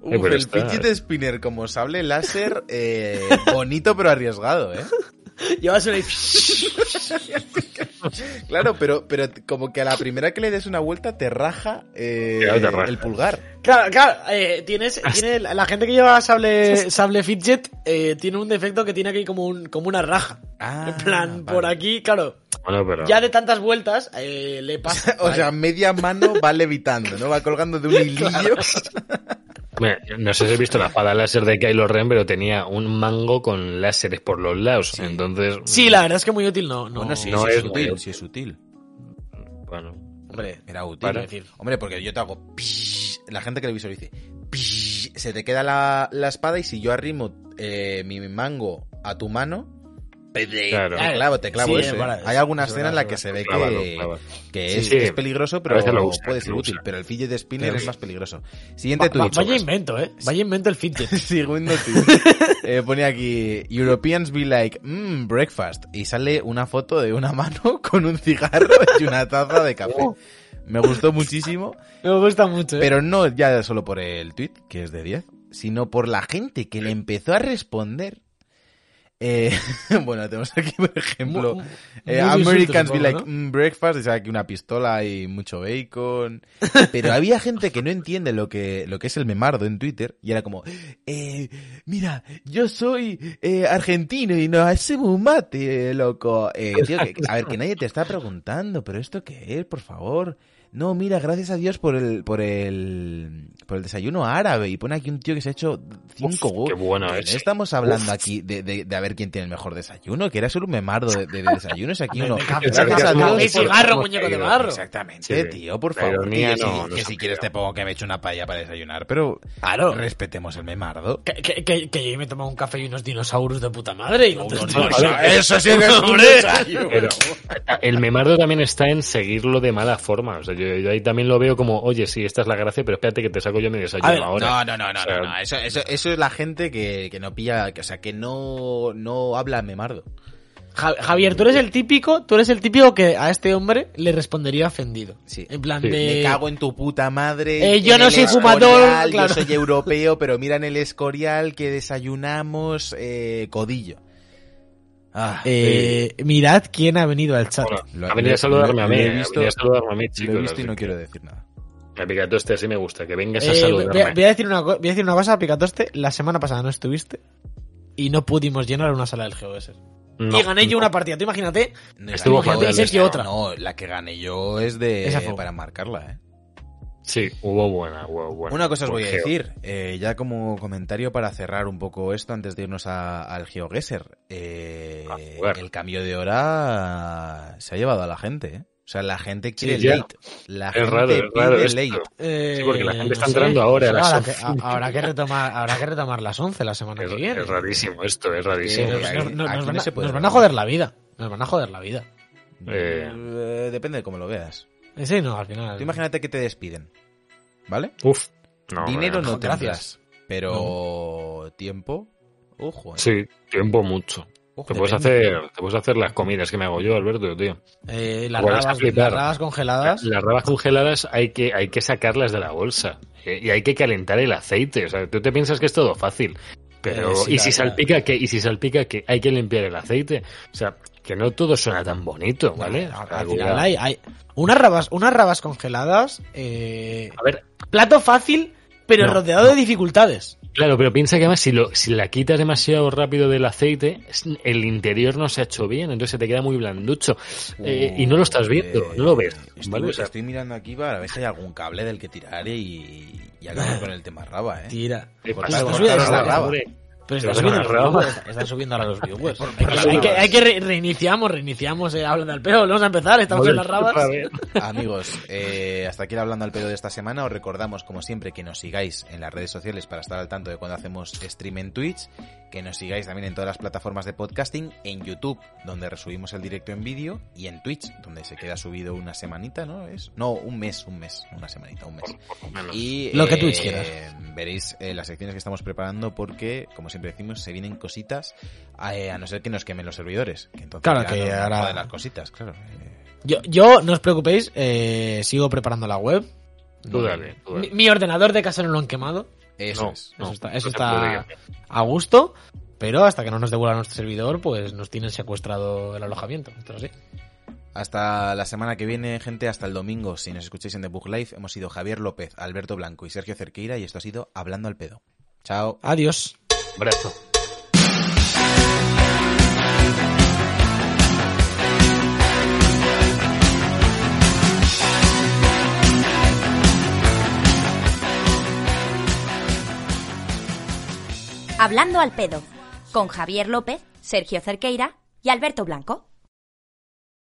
Uf, el fidget spinner como sable láser, eh, bonito pero arriesgado, ¿eh? Llevas una... Claro, pero, pero como que a la primera que le des una vuelta te raja, eh, Claro, te raja. el pulgar. Claro, claro, eh, tienes, tiene, la gente que lleva sable, sable fidget eh, tiene un defecto que tiene aquí como, un, como una raja. Ah, en plan, vale. por aquí, claro, Bueno, pero. ya de tantas vueltas eh, le pasa. O sea, media mano va levitando, ¿no? Va colgando de un hilillo. Mira, No sé si has visto la espada láser de Kylo Ren, pero tenía un mango con láseres por los lados. Sí. Entonces. Sí, la verdad es que muy útil no. no Bueno, sí, no sí es, es útil, sí es útil. Bueno. Hombre, Era útil. Decir. Hombre, porque yo te hago... pish, La gente que lo visualice. pish, Se te queda la, la espada y si yo arrimo eh, mi mango a tu mano... Claro. Te clavo, te clavo Sí, ¿eh? Hay alguna es escena en la que se ve Clávalo, que, clávalo. que Sí, es, sí. es peligroso, pero usa, puede lo ser útil. Pero el fidget spinner Pero- es más peligroso. Siguiente Va- va- tweet. vaya invento, eh. Vaya invento el fidget. Segundo tweet. Eh, pone aquí, Europeans be like, mmm, breakfast. Y sale una foto de una mano con un cigarro y una taza de café. Me gustó muchísimo, Me gusta mucho, eh. pero no ya solo por el tweet, que es de 10, sino por la gente que le empezó a responder Eh, bueno, tenemos aquí, por ejemplo, eh, Americans be like "Mm, breakfast, y sale aquí una pistola y mucho bacon. Pero había gente que no entiende lo que, lo que es el memardo en Twitter y era como, eh, mira, yo soy eh, argentino y nos hacemos un mate, loco. Eh, tío, que- a ver, que nadie te está preguntando, pero ¿esto qué es, por favor? No, mira, gracias a Dios por el, por el, por el desayuno árabe. Y pone aquí un tío que se ha hecho cinco Uf, huevos. qué bueno ese. estamos hablando aquí de, de, de a ver quién tiene el mejor desayuno, que era solo un memardo de, de desayunos. Aquí uno, gracias a Dios. cigarro, muñeco de barro. Exactamente, Sí. tío, por favor. tío, que no- si, no que se si quieres te pongo que me eche una paella para desayunar, pero Claro. respetemos el memardo. Que, que, que, que yo me he tomado un café y unos dinosaurios de puta madre y no te Unos estoy- dinosaurios. Eso sí es Hombre. Pero el memardo también está en seguirlo de mala forma. O sea, yo, yo ahí también lo veo como, oye, sí, esta es la gracia, pero espérate que te saco yo mi desayuno ver, ahora. No, no, no, no, O sea, no, no. Eso, eso, eso es la gente que, que no pilla, que, o sea, que no, no habla memardo. Ja- Javier, tú eres el típico, tú eres el típico que a este hombre le respondería ofendido. Sí. En plan Sí. de... Me cago en tu puta madre. Eh, yo no soy fumador, claro. Yo soy europeo, pero mira en el Escorial que desayunamos eh, codillo. Ah, Eh, mirad quién ha venido al chat. bueno, Lo- ha venido a lo- saludarme a lo mí, he visto- a saludarme a mí, lo chicos. he visto y así no quiero decir nada. Me pica todo este así me gusta, que vengas a Eh, saludarme. voy, a- voy a decir una, voy a decir una cosa, Picatoste. La semana pasada no estuviste y no pudimos llenar una sala del GeoGuessr. No, y gané yo no. una partida. Tú imagínate. No, Estuvo esa- esa. otra. No, la que gané yo es de Esa fue. para marcarla, eh. Sí, hubo buena, hubo buena. Una cosa os voy a Porque- decir, eh, ya como comentario para cerrar un poco esto antes de irnos a- al GeoGuessr. Eh, el cambio de hora se ha llevado a la gente, ¿eh? O sea, la gente quiere ya. late. La Es gente raro, es raro pide esto. late. Eh, Sí, porque la gente está sé, entrando ahora a no las habrá 11. que, habrá que retomar, habrá que retomar las 11 la semana Es, que viene. es rarísimo esto, es rarísimo. Sí, Nos, nos- nos van, no a, nos van a joder la vida. Nos van a joder la vida. Eh. Eh, depende de cómo lo veas. Eh, Sí, no, al final. Tú imagínate que te despiden, ¿vale? Uf. No, Dinero no gracias. tendrás, pero tiempo, ojo. ¿eh? Sí, tiempo mucho. Ojo, Te puedes, hacer, te puedes hacer las comidas que me hago yo, Alberto, tío. Eh, las, rabas, flipar. las rabas congeladas. Las rabas congeladas hay que, hay que sacarlas de la bolsa. eh, Y hay que calentar el aceite. O sea, tú te piensas que es todo fácil. Pero, Eh, sí, ¿y si salpica qué? ¿Y si salpica qué? Hay que limpiar el aceite. O sea, que no todo suena tan bonito, ¿vale? Al- final hay, hay unas rabas, unas rabas congeladas. eh, A ver, plato fácil, pero No, rodeado de dificultades. Claro, pero piensa que además si, lo, si la quitas demasiado rápido del aceite, el interior no se ha hecho bien, entonces se te queda muy blanducho. Eh, y no lo estás viendo, no lo ves. Estoy, ¿vale? O sea, estoy mirando aquí para ver si hay algún cable del que tirar y, y acabar con el tema raba, ¿eh? Tira. raba. hombre. Pero están subiendo, los las rabas. viewers, están subiendo ahora los viewers. Hay por que, hay que, rabas. hay que re- reiniciamos, reiniciamos, eh, hablando al pelo, vamos a empezar, estamos en las rabas. Amigos, eh, hasta aquí el hablando al pedo de esta semana. Os recordamos, como siempre, que nos sigáis en las redes sociales para estar al tanto de cuando hacemos stream en Twitch. Que nos sigáis también en todas las plataformas de podcasting, en YouTube, donde resubimos el directo en vídeo, y en Twitch, donde se queda subido una semanita, ¿no? Es No, un mes, un mes, una semanita, un mes. Y Lo que eh, Twitch quieras. veréis eh, las secciones que estamos preparando porque, como siempre decimos, se vienen cositas eh, a no ser que nos quemen los servidores. Que entonces Claro que ahora- joder las cositas, claro. Yo, yo, no os preocupéis, eh, sigo preparando la web. Tú dale, tú Mi, dale. mi ordenador de casa no lo han quemado. Eso No, es. no, eso está, no eso está a gusto, pero hasta que no nos devuelvan nuestro servidor, pues nos tienen secuestrado el alojamiento. Esto es así. Hasta la semana que viene, gente, hasta el domingo. Si nos escucháis en The Book Live, hemos sido Javier López, Alberto Blanco y Sergio Cerqueira y esto ha sido Hablando al Pedo. Chao. Adiós. Abrazo. Hablando al pedo, con Javier López, Sergio Cerqueira y Alberto Blanco.